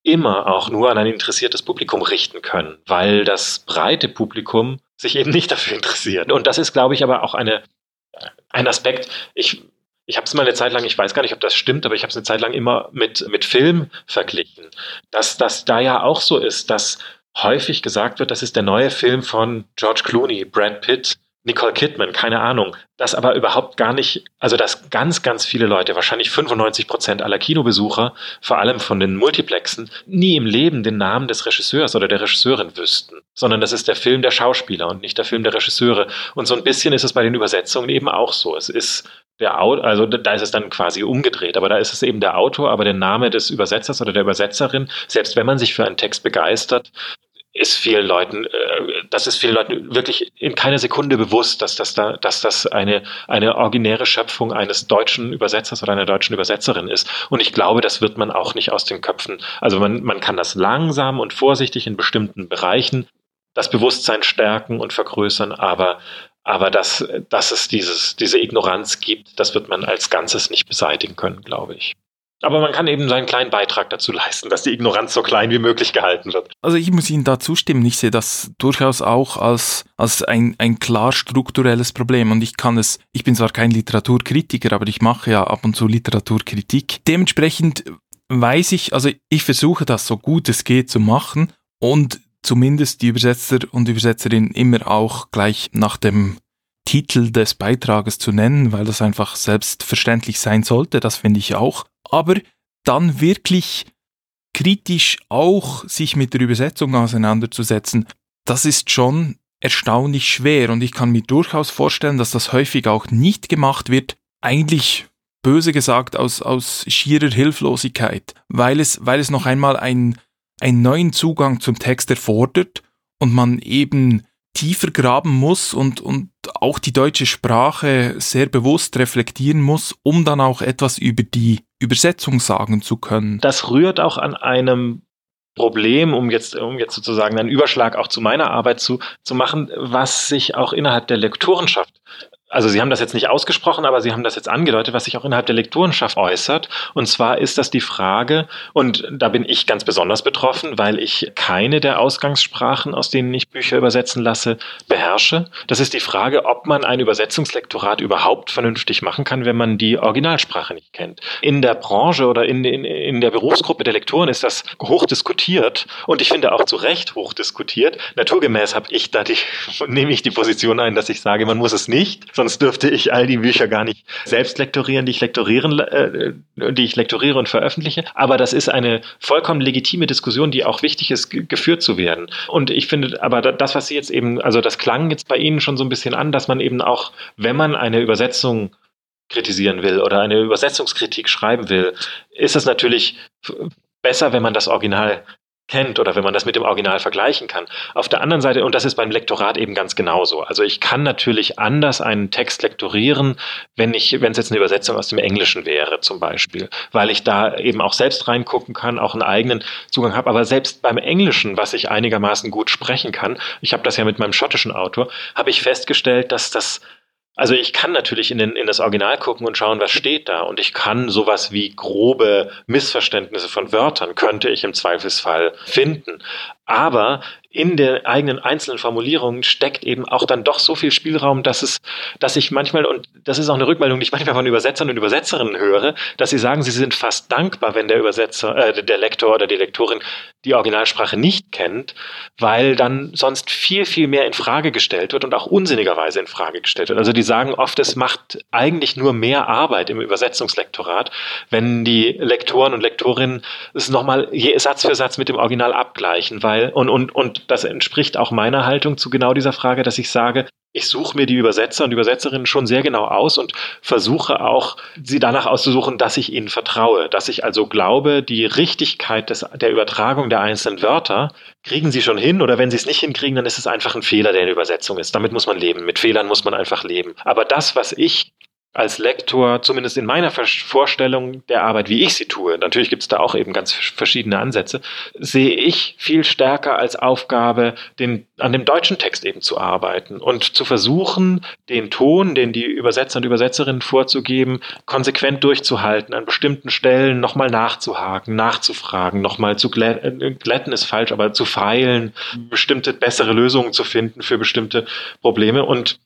S1: immer auch nur an ein interessiertes Publikum richten können, weil das breite Publikum sich eben nicht dafür interessiert. Und das ist, glaube ich, aber auch eine, ein Aspekt. Ich, ich habe es mal eine Zeit lang, ich weiß gar nicht, ob das stimmt, aber ich habe es eine Zeit lang immer mit, mit Film verglichen, dass das da ja auch so ist, dass häufig gesagt wird, das ist der neue Film von George Clooney, Brad Pitt, Nicole Kidman, keine Ahnung. Das aber überhaupt gar nicht, also dass ganz, ganz viele Leute, wahrscheinlich 95 Prozent aller Kinobesucher, vor allem von den Multiplexen, nie im Leben den Namen des Regisseurs oder der Regisseurin wüssten, sondern das ist der Film der Schauspieler und nicht der Film der Regisseure. Und so ein bisschen ist es bei den Übersetzungen eben auch so. Es ist der Autor, also da ist es dann quasi umgedreht, aber da ist es eben der Autor, aber der Name des Übersetzers oder der Übersetzerin, selbst wenn man sich für einen Text begeistert, ist vielen Leuten, äh, das ist vielen Leuten wirklich in keiner Sekunde bewusst, dass das da, dass das eine, eine originäre Schöpfung eines deutschen Übersetzers oder einer deutschen Übersetzerin ist. Und ich glaube, das wird man auch nicht aus den Köpfen. Also man, man kann das langsam und vorsichtig in bestimmten Bereichen das Bewusstsein stärken und vergrößern, aber aber dass, dass es dieses, diese Ignoranz gibt, das wird man als Ganzes nicht beseitigen können, glaube ich. Aber man kann eben seinen kleinen Beitrag dazu leisten, dass die Ignoranz so klein wie möglich gehalten wird.
S2: Also ich muss Ihnen da zustimmen. Ich sehe das durchaus auch als, als ein, ein klar strukturelles Problem. Und ich kann es, ich bin zwar kein Literaturkritiker, aber ich mache ja ab und zu Literaturkritik. Dementsprechend weiß ich, also ich versuche das so gut es geht zu machen und zumindest die Übersetzer und Übersetzerinnen immer auch gleich nach dem Titel des Beitrages zu nennen, weil das einfach selbstverständlich sein sollte, das finde ich auch. Aber dann wirklich kritisch auch sich mit der Übersetzung auseinanderzusetzen, das ist schon erstaunlich schwer. Und ich kann mir durchaus vorstellen, dass das häufig auch nicht gemacht wird, eigentlich böse gesagt aus, aus schierer Hilflosigkeit, weil es, weil es noch einmal ein, einen neuen Zugang zum Text erfordert und man eben tiefer graben muss und, und auch die deutsche Sprache sehr bewusst reflektieren muss, um dann auch etwas über die Übersetzung sagen zu können.
S1: Das rührt auch an einem Problem, um jetzt, um jetzt sozusagen einen Überschlag auch zu meiner Arbeit zu, zu machen, was sich auch innerhalb der Lektorenschaft also Sie haben das jetzt nicht ausgesprochen, aber Sie haben das jetzt angedeutet, was sich auch innerhalb der Lektorenschaft äußert. Und zwar ist das die Frage, und da bin ich ganz besonders betroffen, weil ich keine der Ausgangssprachen, aus denen ich Bücher übersetzen lasse, beherrsche. Das ist die Frage, ob man ein Übersetzungslektorat überhaupt vernünftig machen kann, wenn man die Originalsprache nicht kennt. In der Branche oder in, in, in der Berufsgruppe der Lektoren ist das hoch diskutiert und ich finde auch zu Recht hoch diskutiert. Naturgemäß habe ich da die, nehme ich die Position ein, dass ich sage, man muss es nicht sonst dürfte ich all die Bücher gar nicht selbst lektorieren, die ich lektorieren, äh, die ich lektoriere und veröffentliche. Aber das ist eine vollkommen legitime Diskussion, die auch wichtig ist, geführt zu werden. Und ich finde, aber das, was Sie jetzt eben, also das klang jetzt bei Ihnen schon so ein bisschen an, dass man eben auch, wenn man eine Übersetzung kritisieren will oder eine Übersetzungskritik schreiben will, ist es natürlich besser, wenn man das Original kennt oder wenn man das mit dem Original vergleichen kann. Auf der anderen Seite, und das ist beim Lektorat eben ganz genauso. Also ich kann natürlich anders einen Text lektorieren, wenn ich, wenn es jetzt eine Übersetzung aus dem Englischen wäre, zum Beispiel, weil ich da eben auch selbst reingucken kann, auch einen eigenen Zugang habe. Aber selbst beim Englischen, was ich einigermaßen gut sprechen kann, ich habe das ja mit meinem schottischen Autor, habe ich festgestellt, dass das also ich kann natürlich in, den, in das Original gucken und schauen, was steht da. Und ich kann sowas wie grobe Missverständnisse von Wörtern, könnte ich im Zweifelsfall finden. Aber in der eigenen einzelnen Formulierungen steckt eben auch dann doch so viel Spielraum, dass es, dass ich manchmal, und das ist auch eine Rückmeldung, die ich manchmal von Übersetzern und Übersetzerinnen höre, dass sie sagen, sie sind fast dankbar, wenn der Übersetzer, äh, der Lektor oder die Lektorin die Originalsprache nicht kennt, weil dann sonst viel, viel mehr in Frage gestellt wird und auch unsinnigerweise in Frage gestellt wird. Also die sagen oft, es macht eigentlich nur mehr Arbeit im Übersetzungslektorat, wenn die Lektoren und Lektorinnen es nochmal Satz für Satz mit dem Original abgleichen, weil, und, und, und das entspricht auch meiner Haltung zu genau dieser Frage, dass ich sage, ich suche mir die Übersetzer und Übersetzerinnen schon sehr genau aus und versuche auch, sie danach auszusuchen, dass ich ihnen vertraue, dass ich also glaube, die Richtigkeit des, der Übertragung der einzelnen Wörter kriegen sie schon hin oder wenn sie es nicht hinkriegen, dann ist es einfach ein Fehler, der in der Übersetzung ist. Damit muss man leben. Mit Fehlern muss man einfach leben. Aber das, was ich als Lektor, zumindest in meiner Vorstellung der Arbeit, wie ich sie tue, natürlich gibt es da auch eben ganz verschiedene Ansätze, sehe ich viel stärker als Aufgabe, den, an dem deutschen Text eben zu arbeiten und zu versuchen, den Ton, den die Übersetzer und Übersetzerinnen vorzugeben, konsequent durchzuhalten, an bestimmten Stellen nochmal nachzuhaken, nachzufragen, nochmal zu glätten, äh, glätten ist falsch, aber zu feilen, bestimmte bessere Lösungen zu finden für bestimmte Probleme. Und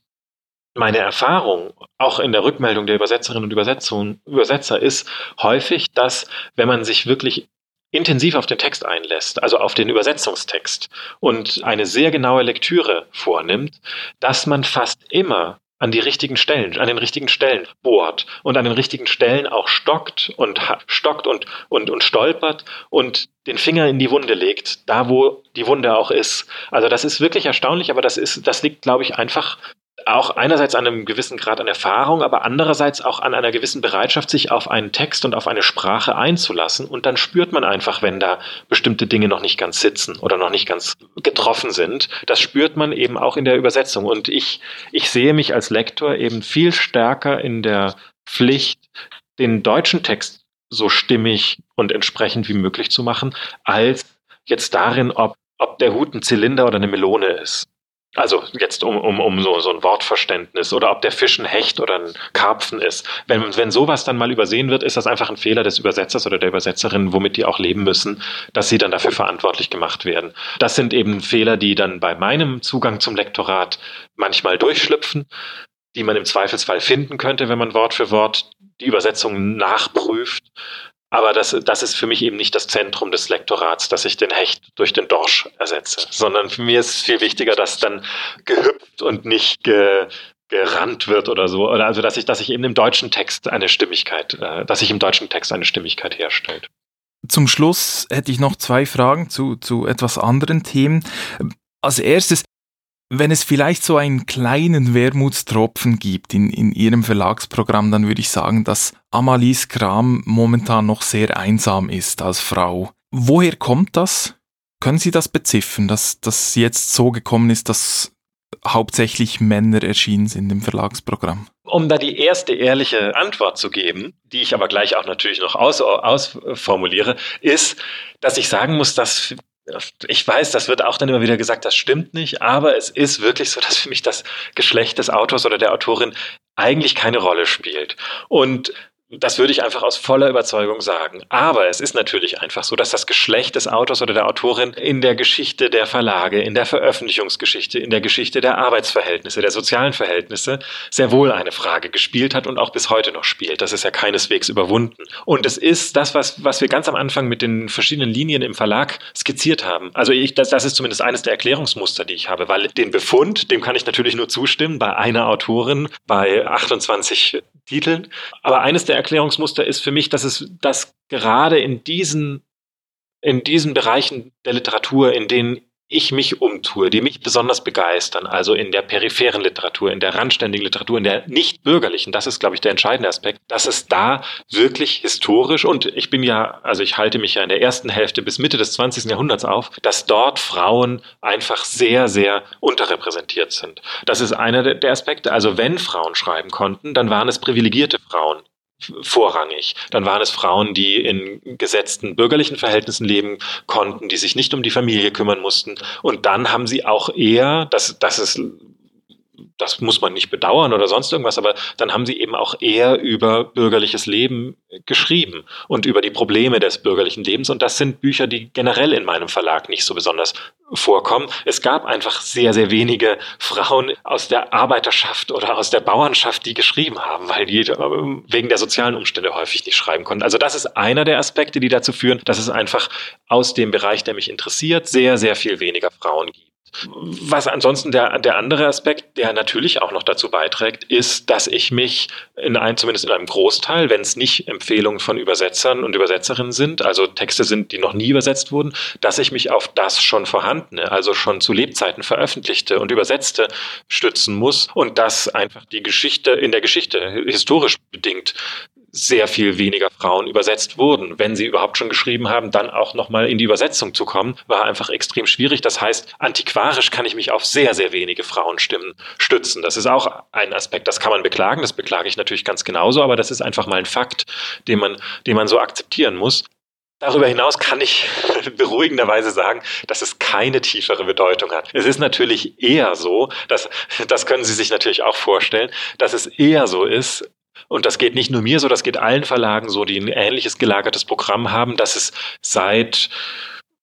S1: meine Erfahrung, auch in der Rückmeldung der Übersetzerinnen und Übersetzer, ist häufig, dass wenn man sich wirklich intensiv auf den Text einlässt, also auf den Übersetzungstext und eine sehr genaue Lektüre vornimmt, dass man fast immer an die richtigen Stellen, an den richtigen Stellen bohrt und an den richtigen Stellen auch stockt und stockt und, und, und stolpert und den Finger in die Wunde legt, da wo die Wunde auch ist. Also das ist wirklich erstaunlich, aber das ist, das liegt, glaube ich, einfach auch einerseits an einem gewissen Grad an Erfahrung, aber andererseits auch an einer gewissen Bereitschaft, sich auf einen Text und auf eine Sprache einzulassen. Und dann spürt man einfach, wenn da bestimmte Dinge noch nicht ganz sitzen oder noch nicht ganz getroffen sind. Das spürt man eben auch in der Übersetzung. Und ich, ich sehe mich als Lektor eben viel stärker in der Pflicht, den deutschen Text so stimmig und entsprechend wie möglich zu machen, als jetzt darin, ob, ob der Hut ein Zylinder oder eine Melone ist. Also jetzt um, um, um so, so ein Wortverständnis oder ob der Fisch ein Hecht oder ein Karpfen ist. Wenn, wenn sowas dann mal übersehen wird, ist das einfach ein Fehler des Übersetzers oder der Übersetzerin, womit die auch leben müssen, dass sie dann dafür verantwortlich gemacht werden. Das sind eben Fehler, die dann bei meinem Zugang zum Lektorat manchmal durchschlüpfen, die man im Zweifelsfall finden könnte, wenn man Wort für Wort die Übersetzung nachprüft. Aber das, das ist für mich eben nicht das Zentrum des Lektorats, dass ich den Hecht durch den Dorsch ersetze, sondern für mich ist viel wichtiger, dass dann gehüpft und nicht ge, gerannt wird oder so. Oder also, dass ich, dass ich eben im deutschen Text eine Stimmigkeit, äh, dass sich im deutschen Text eine Stimmigkeit herstellt.
S2: Zum Schluss hätte ich noch zwei Fragen zu, zu etwas anderen Themen. Als erstes, wenn es vielleicht so einen kleinen Wermutstropfen gibt in, in Ihrem Verlagsprogramm, dann würde ich sagen, dass Amalies Kram momentan noch sehr einsam ist als Frau. Woher kommt das? Können Sie das beziffern, dass das jetzt so gekommen ist, dass hauptsächlich Männer erschienen sind im Verlagsprogramm?
S1: Um da die erste ehrliche Antwort zu geben, die ich aber gleich auch natürlich noch aus, ausformuliere, ist, dass ich sagen muss, dass ich weiß, das wird auch dann immer wieder gesagt, das stimmt nicht, aber es ist wirklich so, dass für mich das Geschlecht des Autors oder der Autorin eigentlich keine Rolle spielt. Und das würde ich einfach aus voller Überzeugung sagen. Aber es ist natürlich einfach so, dass das Geschlecht des Autors oder der Autorin in der Geschichte der Verlage, in der Veröffentlichungsgeschichte, in der Geschichte der Arbeitsverhältnisse, der sozialen Verhältnisse sehr wohl eine Frage gespielt hat und auch bis heute noch spielt. Das ist ja keineswegs überwunden. Und es ist das, was, was wir ganz am Anfang mit den verschiedenen Linien im Verlag skizziert haben. Also ich, das, das ist zumindest eines der Erklärungsmuster, die ich habe, weil den Befund, dem kann ich natürlich nur zustimmen, bei einer Autorin, bei 28 Titeln. Aber eines der Erklärungsmuster ist für mich, dass es, dass gerade in diesen, in diesen Bereichen der Literatur, in denen ich mich umtue, die mich besonders begeistern, also in der peripheren Literatur, in der randständigen Literatur, in der nicht bürgerlichen, das ist, glaube ich, der entscheidende Aspekt, dass es da wirklich historisch und ich bin ja, also ich halte mich ja in der ersten Hälfte bis Mitte des 20. Jahrhunderts auf, dass dort Frauen einfach sehr, sehr unterrepräsentiert sind. Das ist einer der Aspekte. Also wenn Frauen schreiben konnten, dann waren es privilegierte Frauen vorrangig. Dann waren es Frauen, die in gesetzten bürgerlichen Verhältnissen leben konnten, die sich nicht um die Familie kümmern mussten. Und dann haben sie auch eher, das, das ist das muss man nicht bedauern oder sonst irgendwas, aber dann haben sie eben auch eher über bürgerliches Leben geschrieben und über die Probleme des bürgerlichen Lebens. Und das sind Bücher, die generell in meinem Verlag nicht so besonders vorkommen. Es gab einfach sehr, sehr wenige Frauen aus der Arbeiterschaft oder aus der Bauernschaft, die geschrieben haben, weil die wegen der sozialen Umstände häufig nicht schreiben konnten. Also das ist einer der Aspekte, die dazu führen, dass es einfach aus dem Bereich, der mich interessiert, sehr, sehr viel weniger Frauen gibt. Was ansonsten der, der andere Aspekt, der natürlich auch noch dazu beiträgt, ist, dass ich mich in einem, zumindest in einem Großteil, wenn es nicht Empfehlungen von Übersetzern und Übersetzerinnen sind, also Texte sind, die noch nie übersetzt wurden, dass ich mich auf das schon vorhandene, also schon zu Lebzeiten veröffentlichte und übersetzte stützen muss und dass einfach die Geschichte in der Geschichte historisch bedingt sehr viel weniger Frauen übersetzt wurden. Wenn sie überhaupt schon geschrieben haben, dann auch nochmal in die Übersetzung zu kommen, war einfach extrem schwierig. Das heißt, antiquarisch kann ich mich auf sehr, sehr wenige Frauenstimmen stützen. Das ist auch ein Aspekt, das kann man beklagen, das beklage ich natürlich ganz genauso, aber das ist einfach mal ein Fakt, den man, den man so akzeptieren muss. Darüber hinaus kann ich beruhigenderweise sagen, dass es keine tiefere Bedeutung hat. Es ist natürlich eher so, dass, das können Sie sich natürlich auch vorstellen, dass es eher so ist, und das geht nicht nur mir so, das geht allen Verlagen so, die ein ähnliches gelagertes Programm haben, dass es seit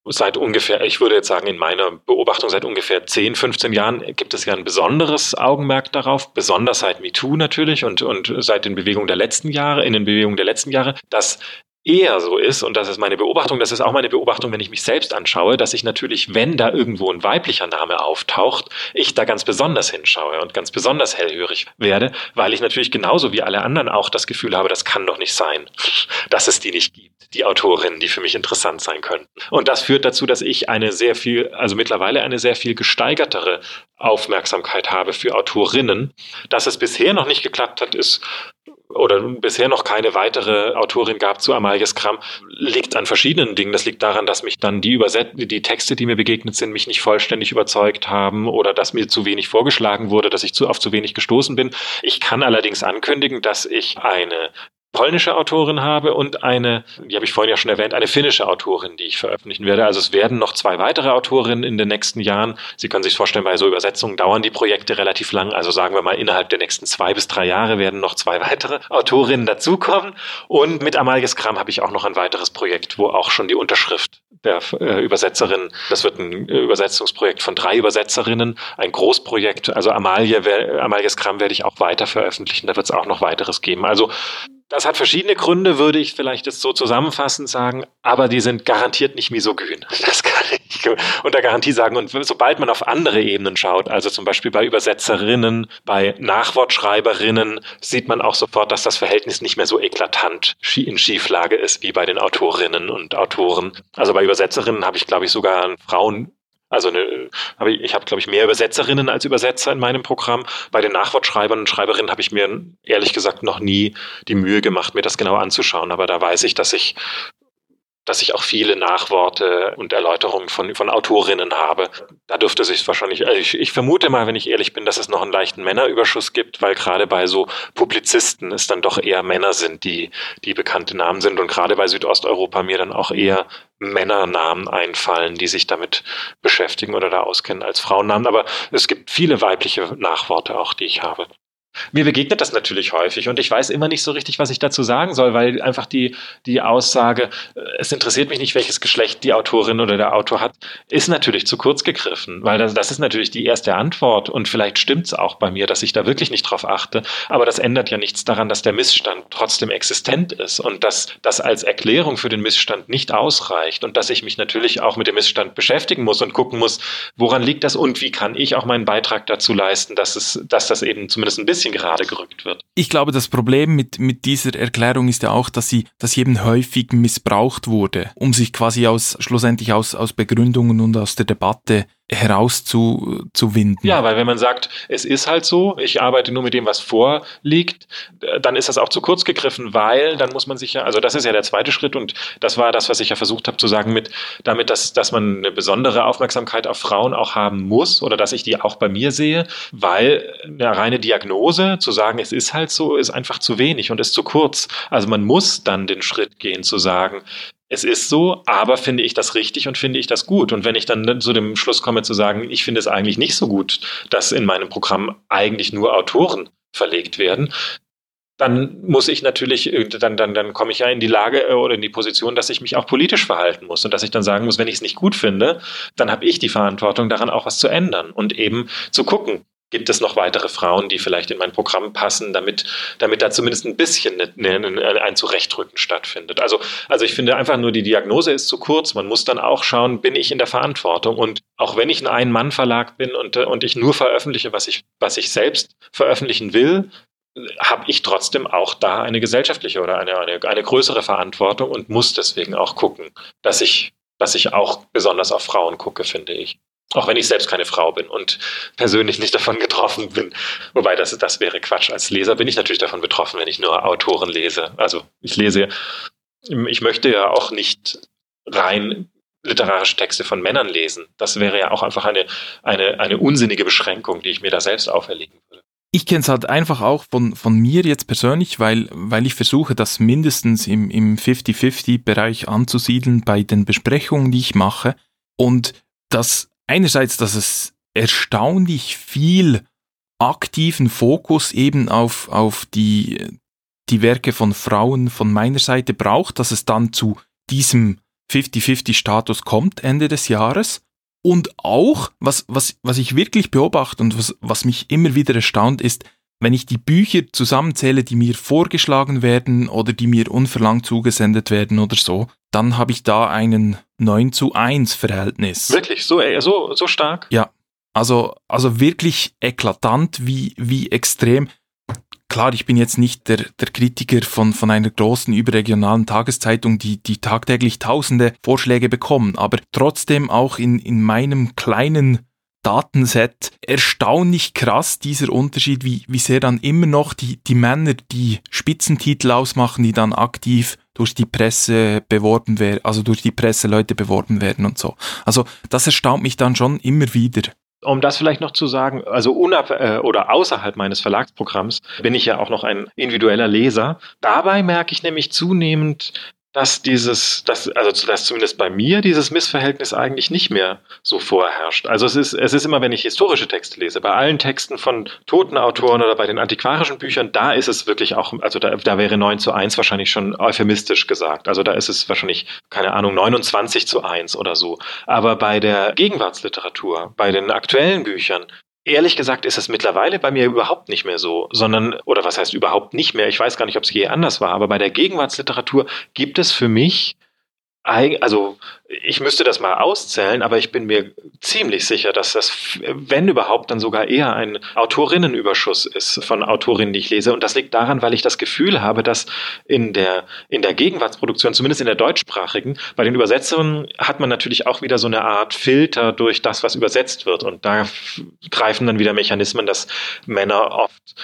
S1: seit ungefähr, ich würde jetzt sagen, in meiner Beobachtung seit ungefähr 10, 15 Jahren gibt es ja ein besonderes Augenmerk darauf, besonders seit MeToo natürlich und, und seit den Bewegungen der letzten Jahre, in den Bewegungen der letzten Jahre, dass eher so ist, und das ist meine Beobachtung, das ist auch meine Beobachtung, wenn ich mich selbst anschaue, dass ich natürlich, wenn da irgendwo ein weiblicher Name auftaucht, ich da ganz besonders hinschaue und ganz besonders hellhörig werde, weil ich natürlich genauso wie alle anderen auch das Gefühl habe, das kann doch nicht sein, dass es die nicht gibt, die Autorinnen, die für mich interessant sein könnten. Und das führt dazu, dass ich eine sehr viel, also mittlerweile eine sehr viel gesteigertere Aufmerksamkeit habe für Autorinnen. Dass es bisher noch nicht geklappt hat, ist oder bisher noch keine weitere Autorin gab zu Amalias Kram, liegt an verschiedenen Dingen. Das liegt daran, dass mich dann die Überset die Texte, die mir begegnet sind, mich nicht vollständig überzeugt haben oder dass mir zu wenig vorgeschlagen wurde, dass ich zu auf zu wenig gestoßen bin. Ich kann allerdings ankündigen, dass ich eine polnische Autorin habe und eine, die habe ich vorhin ja schon erwähnt, eine finnische Autorin, die ich veröffentlichen werde. Also es werden noch zwei weitere Autorinnen in den nächsten Jahren. Sie können sich vorstellen, bei so Übersetzungen dauern die Projekte relativ lang. Also sagen wir mal, innerhalb der nächsten zwei bis drei Jahre werden noch zwei weitere Autorinnen dazukommen. Und mit Amalges Kram habe ich auch noch ein weiteres Projekt, wo auch schon die Unterschrift der äh, Übersetzerin, das wird ein Übersetzungsprojekt von drei Übersetzerinnen, ein Großprojekt. Also Amalie, Amalges Kram werde ich auch weiter veröffentlichen. Da wird es auch noch weiteres geben. Also Das hat verschiedene Gründe, würde ich vielleicht jetzt so zusammenfassend sagen, aber die sind garantiert nicht misogyn. Das kann ich unter Garantie sagen. Und sobald man auf andere Ebenen schaut, also zum Beispiel bei Übersetzerinnen, bei Nachwortschreiberinnen, sieht man auch sofort, dass das Verhältnis nicht mehr so eklatant in Schieflage ist wie bei den Autorinnen und Autoren. Also bei Übersetzerinnen habe ich, glaube ich, sogar Frauen also eine, hab ich, ich habe, glaube ich, mehr Übersetzerinnen als Übersetzer in meinem Programm. Bei den Nachwortschreibern und Schreiberinnen habe ich mir ehrlich gesagt noch nie die Mühe gemacht, mir das genau anzuschauen. Aber da weiß ich, dass ich dass ich auch viele Nachworte und Erläuterungen von, von Autorinnen habe. Da dürfte sich wahrscheinlich, also ich, ich vermute mal, wenn ich ehrlich bin, dass es noch einen leichten Männerüberschuss gibt, weil gerade bei so Publizisten es dann doch eher Männer sind, die, die bekannte Namen sind und gerade bei Südosteuropa mir dann auch eher Männernamen einfallen, die sich damit beschäftigen oder da auskennen als Frauennamen. Aber es gibt viele weibliche Nachworte auch, die ich habe. Mir begegnet das natürlich häufig und ich weiß immer nicht so richtig, was ich dazu sagen soll, weil einfach die, die Aussage, äh, es interessiert mich nicht, welches Geschlecht die Autorin oder der Autor hat, ist natürlich zu kurz gegriffen, weil das, das ist natürlich die erste Antwort und vielleicht stimmt es auch bei mir, dass ich da wirklich nicht drauf achte, aber das ändert ja nichts daran, dass der Missstand trotzdem existent ist und dass das als Erklärung für den Missstand nicht ausreicht und dass ich mich natürlich auch mit dem Missstand beschäftigen muss und gucken muss, woran liegt das und wie kann ich auch meinen Beitrag dazu leisten, dass es, dass das eben zumindest ein bisschen bisschen gerade gerückt wird.
S2: Ich glaube, das Problem mit, mit dieser Erklärung ist ja auch, dass sie, dass sie eben häufig missbraucht wurde, um sich quasi aus, schlussendlich aus, aus Begründungen und aus der Debatte herauszuwinden.
S1: Ja, weil wenn man sagt, es ist halt so, ich arbeite nur mit dem, was vorliegt, dann ist das auch zu kurz gegriffen, weil dann muss man sich ja, also das ist ja der zweite Schritt und das war das, was ich ja versucht habe zu sagen mit, damit, dass, dass man eine besondere Aufmerksamkeit auf Frauen auch haben muss oder dass ich die auch bei mir sehe, weil eine reine Diagnose zu sagen, es ist halt so, ist einfach zu wenig und ist zu kurz. Also man muss dann den Schritt gehen zu sagen, es ist so, aber finde ich das richtig und finde ich das gut? Und wenn ich dann zu dem Schluss komme zu sagen, ich finde es eigentlich nicht so gut, dass in meinem Programm eigentlich nur Autoren verlegt werden, dann muss ich natürlich, äh, dann, dann, dann komme ich ja in die Lage äh, oder in die Position, dass ich mich auch politisch verhalten muss und dass ich dann sagen muss, wenn ich es nicht gut finde, dann habe ich die Verantwortung daran auch was zu ändern und eben zu gucken, gibt es noch weitere Frauen, die vielleicht in mein Programm passen, damit, damit da zumindest ein bisschen ein Zurechtrücken stattfindet. Also, also ich finde einfach nur, die Diagnose ist zu kurz. Man muss dann auch schauen, bin ich in der Verantwortung? Und auch wenn ich ein Ein-Mann-Verlag bin und, und ich nur veröffentliche, was ich, was ich selbst veröffentlichen will, habe ich trotzdem auch da eine gesellschaftliche oder eine, eine, eine größere Verantwortung und muss deswegen auch gucken, dass ich, dass ich auch besonders auf Frauen gucke, finde ich. Auch wenn ich selbst keine Frau bin und persönlich nicht davon getroffen bin. Wobei das, das wäre Quatsch. Als Leser bin ich natürlich davon betroffen, wenn ich nur Autoren lese. Also ich lese, ich möchte ja auch nicht rein literarische Texte von Männern lesen. Das wäre ja auch einfach eine, eine, eine unsinnige Beschränkung, die ich mir da selbst auferlegen würde.
S2: Ich kenne es halt einfach auch von, von mir jetzt persönlich, weil, weil ich versuche, das mindestens im, im 50-50-Bereich anzusiedeln bei den Besprechungen, die ich mache. Und das einerseits, dass es erstaunlich viel aktiven Fokus eben auf, auf die, die Werke von Frauen von meiner Seite braucht, dass es dann zu diesem 50-50-Status kommt Ende des Jahres. Und auch, was, was, was ich wirklich beobachte und was, was mich immer wieder erstaunt, ist, wenn ich die Bücher zusammenzähle, die mir vorgeschlagen werden oder die mir unverlangt zugesendet werden oder so, dann habe ich da einen 9 zu 1 Verhältnis.
S1: Wirklich? So, äh, so, so stark?
S2: Ja. Also, also wirklich eklatant, wie, wie extrem. Klar, ich bin jetzt nicht der, der Kritiker von, von einer großen überregionalen Tageszeitung, die, die tagtäglich tausende Vorschläge bekommen, aber trotzdem auch in, in meinem kleinen Datenset erstaunlich krass, dieser Unterschied, wie, wie sehr dann immer noch die, die Männer die Spitzentitel ausmachen, die dann aktiv durch die Presse beworben werden, also durch die Presseleute beworben werden und so. Also das erstaunt mich dann schon immer wieder.
S1: Um das vielleicht noch zu sagen, also unab äh, oder außerhalb meines Verlagsprogramms bin ich ja auch noch ein individueller Leser. Dabei merke ich nämlich zunehmend, dass dieses, dass, also dass zumindest bei mir dieses Missverhältnis eigentlich nicht mehr so vorherrscht. Also es ist, es ist immer, wenn ich historische Texte lese, bei allen Texten von toten Autoren oder bei den antiquarischen Büchern, da ist es wirklich auch, also da, da wäre 9 zu 1 wahrscheinlich schon euphemistisch gesagt. Also da ist es wahrscheinlich, keine Ahnung, 29 zu 1 oder so. Aber bei der Gegenwartsliteratur, bei den aktuellen Büchern, Ehrlich gesagt ist es mittlerweile bei mir überhaupt nicht mehr so, sondern, oder was heißt überhaupt nicht mehr, ich weiß gar nicht, ob es je anders war, aber bei der Gegenwartsliteratur gibt es für mich also ich müsste das mal auszählen, aber ich bin mir ziemlich sicher, dass das, wenn überhaupt, dann sogar eher ein Autorinnenüberschuss ist von Autorinnen, die ich lese. Und das liegt daran, weil ich das Gefühl habe, dass in der, in der Gegenwartsproduktion, zumindest in der deutschsprachigen, bei den Übersetzungen hat man natürlich auch wieder so eine Art Filter durch das, was übersetzt wird. Und da greifen dann wieder Mechanismen, dass Männer oft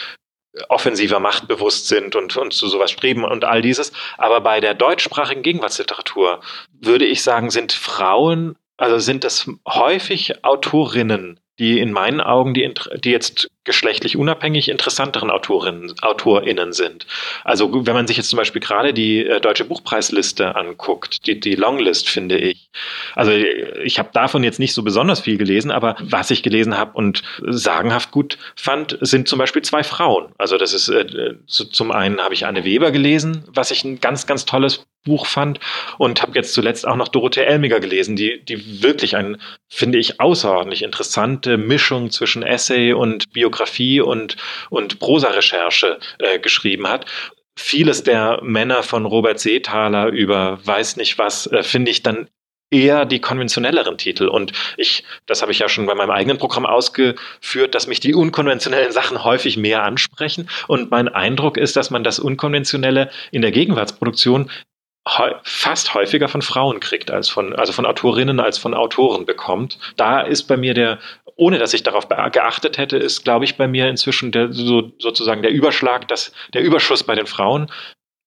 S1: offensiver machtbewusst sind und, und zu sowas streben und all dieses. Aber bei der deutschsprachigen Gegenwartsliteratur würde ich sagen, sind Frauen, also sind es häufig Autorinnen, die in meinen Augen, die, die jetzt geschlechtlich unabhängig interessanteren Autorinnen, AutorInnen sind. Also wenn man sich jetzt zum Beispiel gerade die äh, deutsche Buchpreisliste anguckt, die, die Longlist finde ich. Also ich habe davon jetzt nicht so besonders viel gelesen, aber was ich gelesen habe und sagenhaft gut fand, sind zum Beispiel zwei Frauen. Also das ist äh, zum einen habe ich Anne Weber gelesen, was ich ein ganz, ganz tolles Buch fand und habe jetzt zuletzt auch noch Dorothee Elmiger gelesen, die, die wirklich ein, finde ich, außerordentlich interessante Mischung zwischen Essay und Biografie und, und Prosa-Recherche äh, geschrieben hat vieles der Männer von Robert Seethaler über weiß nicht was, äh, finde ich dann eher die konventionelleren Titel. Und ich, das habe ich ja schon bei meinem eigenen Programm ausgeführt, dass mich die unkonventionellen Sachen häufig mehr ansprechen. Und mein Eindruck ist, dass man das Unkonventionelle in der Gegenwartsproduktion fast häufiger von Frauen kriegt als von, also von Autorinnen als von Autoren bekommt. Da ist bei mir der, ohne dass ich darauf geachtet hätte, ist, glaube ich, bei mir inzwischen der, so, sozusagen der Überschlag, dass der Überschuss bei den Frauen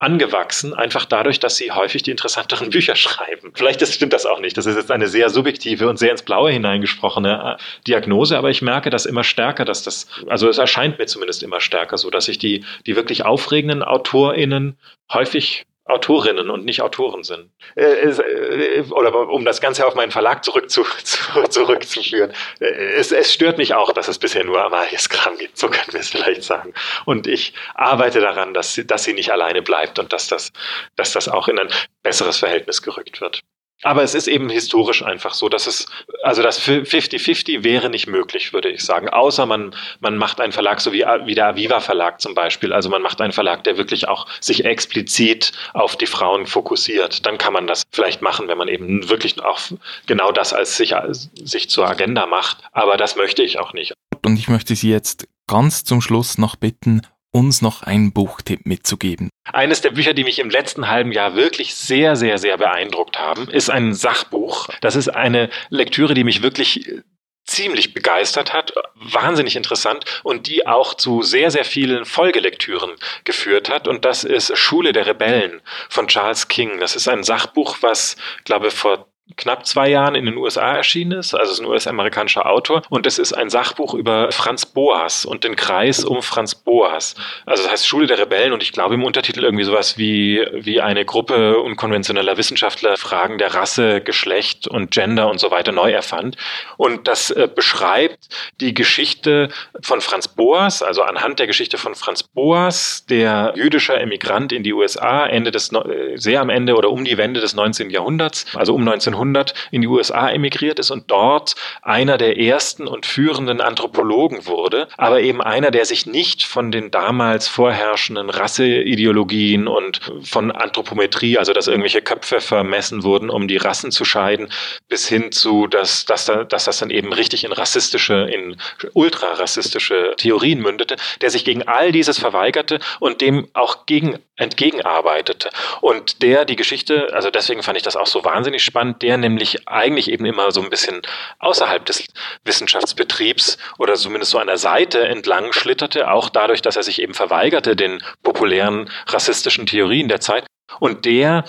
S1: angewachsen, einfach dadurch, dass sie häufig die interessanteren Bücher schreiben. Vielleicht ist, stimmt das auch nicht. Das ist jetzt eine sehr subjektive und sehr ins Blaue hineingesprochene äh, Diagnose, aber ich merke das immer stärker, dass das, also es erscheint mir zumindest immer stärker so, dass ich die, die wirklich aufregenden AutorInnen häufig Autorinnen und nicht Autoren sind. Äh, äh, oder um das Ganze auf meinen Verlag zurück zu, zu, zurückzuführen. Äh, es, es stört mich auch, dass es bisher nur Amalias Kram gibt, so können wir es vielleicht sagen. Und ich arbeite daran, dass sie, dass sie nicht alleine bleibt und dass das, dass das auch in ein besseres Verhältnis gerückt wird. Aber es ist eben historisch einfach so, dass es, also das 50-50 wäre nicht möglich, würde ich sagen. Außer man, man macht einen Verlag, so wie, wie der Aviva Verlag zum Beispiel. Also man macht einen Verlag, der wirklich auch sich explizit auf die Frauen fokussiert. Dann kann man das vielleicht machen, wenn man eben wirklich auch genau das als sich, als sich zur Agenda macht. Aber das möchte ich auch nicht.
S2: Und ich möchte Sie jetzt ganz zum Schluss noch bitten, uns noch einen Buchtipp mitzugeben.
S1: Eines der Bücher, die mich im letzten halben Jahr wirklich sehr, sehr, sehr beeindruckt haben, ist ein Sachbuch. Das ist eine Lektüre, die mich wirklich äh, ziemlich begeistert hat, wahnsinnig interessant und die auch zu sehr, sehr vielen Folgelektüren geführt hat. Und das ist Schule der Rebellen von Charles King. Das ist ein Sachbuch, was, glaube ich, vor knapp zwei Jahren in den USA erschienen ist. Also es ist ein US-amerikanischer Autor. Und es ist ein Sachbuch über Franz Boas und den Kreis um Franz Boas. Also das heißt Schule der Rebellen und ich glaube im Untertitel irgendwie sowas wie, wie eine Gruppe unkonventioneller Wissenschaftler Fragen der Rasse, Geschlecht und Gender und so weiter neu erfand. Und das äh, beschreibt die Geschichte von Franz Boas, also anhand der Geschichte von Franz Boas, der jüdischer Emigrant in die USA, Ende des, sehr am Ende oder um die Wende des 19. Jahrhunderts, also um 1900 1900 in die USA emigriert ist und dort einer der ersten und führenden Anthropologen wurde, aber eben einer, der sich nicht von den damals vorherrschenden Rasseideologien und von Anthropometrie, also dass irgendwelche Köpfe vermessen wurden, um die Rassen zu scheiden, bis hin zu, dass, dass, dass das dann eben richtig in rassistische, in ultrarassistische Theorien mündete, der sich gegen all dieses verweigerte und dem auch gegen entgegenarbeitete. Und der die Geschichte, also deswegen fand ich das auch so wahnsinnig spannend, der nämlich eigentlich eben immer so ein bisschen außerhalb des Wissenschaftsbetriebs oder zumindest so der Seite entlang schlitterte, auch dadurch, dass er sich eben verweigerte den populären rassistischen Theorien der Zeit. Und der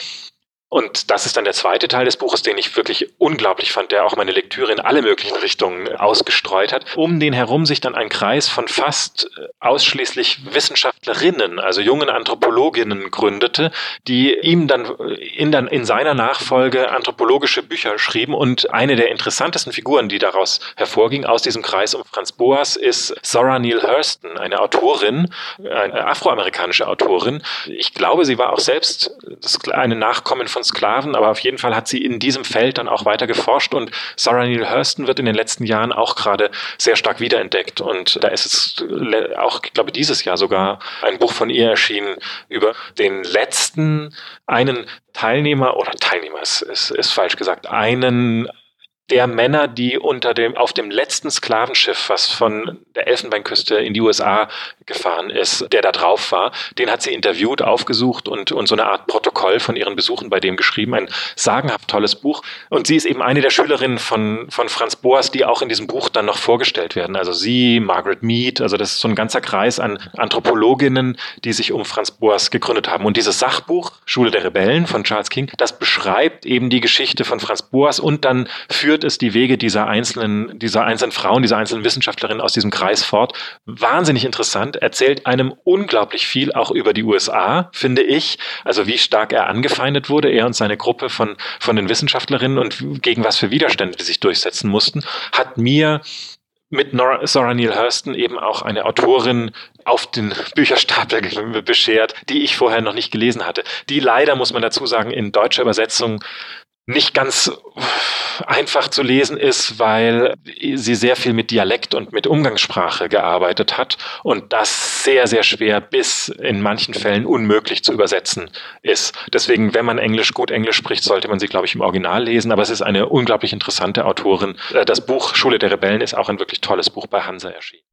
S1: und das ist dann der zweite Teil des Buches, den ich wirklich unglaublich fand, der auch meine Lektüre in alle möglichen Richtungen ausgestreut hat. Um den herum sich dann ein Kreis von fast äh, ausschließlich Wissenschaftlerinnen, also jungen Anthropologinnen gründete, die ihm dann in, dann in seiner Nachfolge anthropologische Bücher schrieben. Und eine der interessantesten Figuren, die daraus hervorging, aus diesem Kreis um Franz Boas, ist Zora Neale Hurston, eine Autorin, eine afroamerikanische Autorin. Ich glaube, sie war auch selbst eine Nachkommen von von Sklaven, aber auf jeden Fall hat sie in diesem Feld dann auch weiter geforscht und Sarah Neale Hurston wird in den letzten Jahren auch gerade sehr stark wiederentdeckt und da ist es auch, ich glaube, dieses Jahr sogar ein Buch von ihr erschienen über den letzten, einen Teilnehmer oder Teilnehmer ist, ist, ist falsch gesagt, einen der Männer, die unter dem, auf dem letzten Sklavenschiff, was von der Elfenbeinküste in die USA gefahren ist, der da drauf war, den hat sie interviewt, aufgesucht und, und so eine Art Protokoll von ihren Besuchen bei dem geschrieben. Ein sagenhaft tolles Buch. Und sie ist eben eine der Schülerinnen von, von Franz Boas, die auch in diesem Buch dann noch vorgestellt werden. Also sie, Margaret Mead, also das ist so ein ganzer Kreis an Anthropologinnen, die sich um Franz Boas gegründet haben. Und dieses Sachbuch, Schule der Rebellen von Charles King, das beschreibt eben die Geschichte von Franz Boas und dann führt führt es die Wege dieser einzelnen, dieser einzelnen Frauen, dieser einzelnen Wissenschaftlerinnen aus diesem Kreis fort. Wahnsinnig interessant, erzählt einem unglaublich viel auch über die USA, finde ich. Also wie stark er angefeindet wurde, er und seine Gruppe von, von den Wissenschaftlerinnen und gegen was für Widerstände die sich durchsetzen mussten, hat mir mit Nora, Zora Neale Hurston eben auch eine Autorin auf den Bücherstapel beschert, die ich vorher noch nicht gelesen hatte. Die leider, muss man dazu sagen, in deutscher Übersetzung nicht ganz einfach zu lesen ist, weil sie sehr viel mit Dialekt und mit Umgangssprache gearbeitet hat und das sehr, sehr schwer bis in manchen Fällen unmöglich zu übersetzen ist. Deswegen, wenn man Englisch gut Englisch spricht, sollte man sie, glaube ich, im Original lesen, aber es ist eine unglaublich interessante Autorin. Äh, das Buch Schule der Rebellen ist auch ein wirklich tolles Buch bei Hansa erschienen.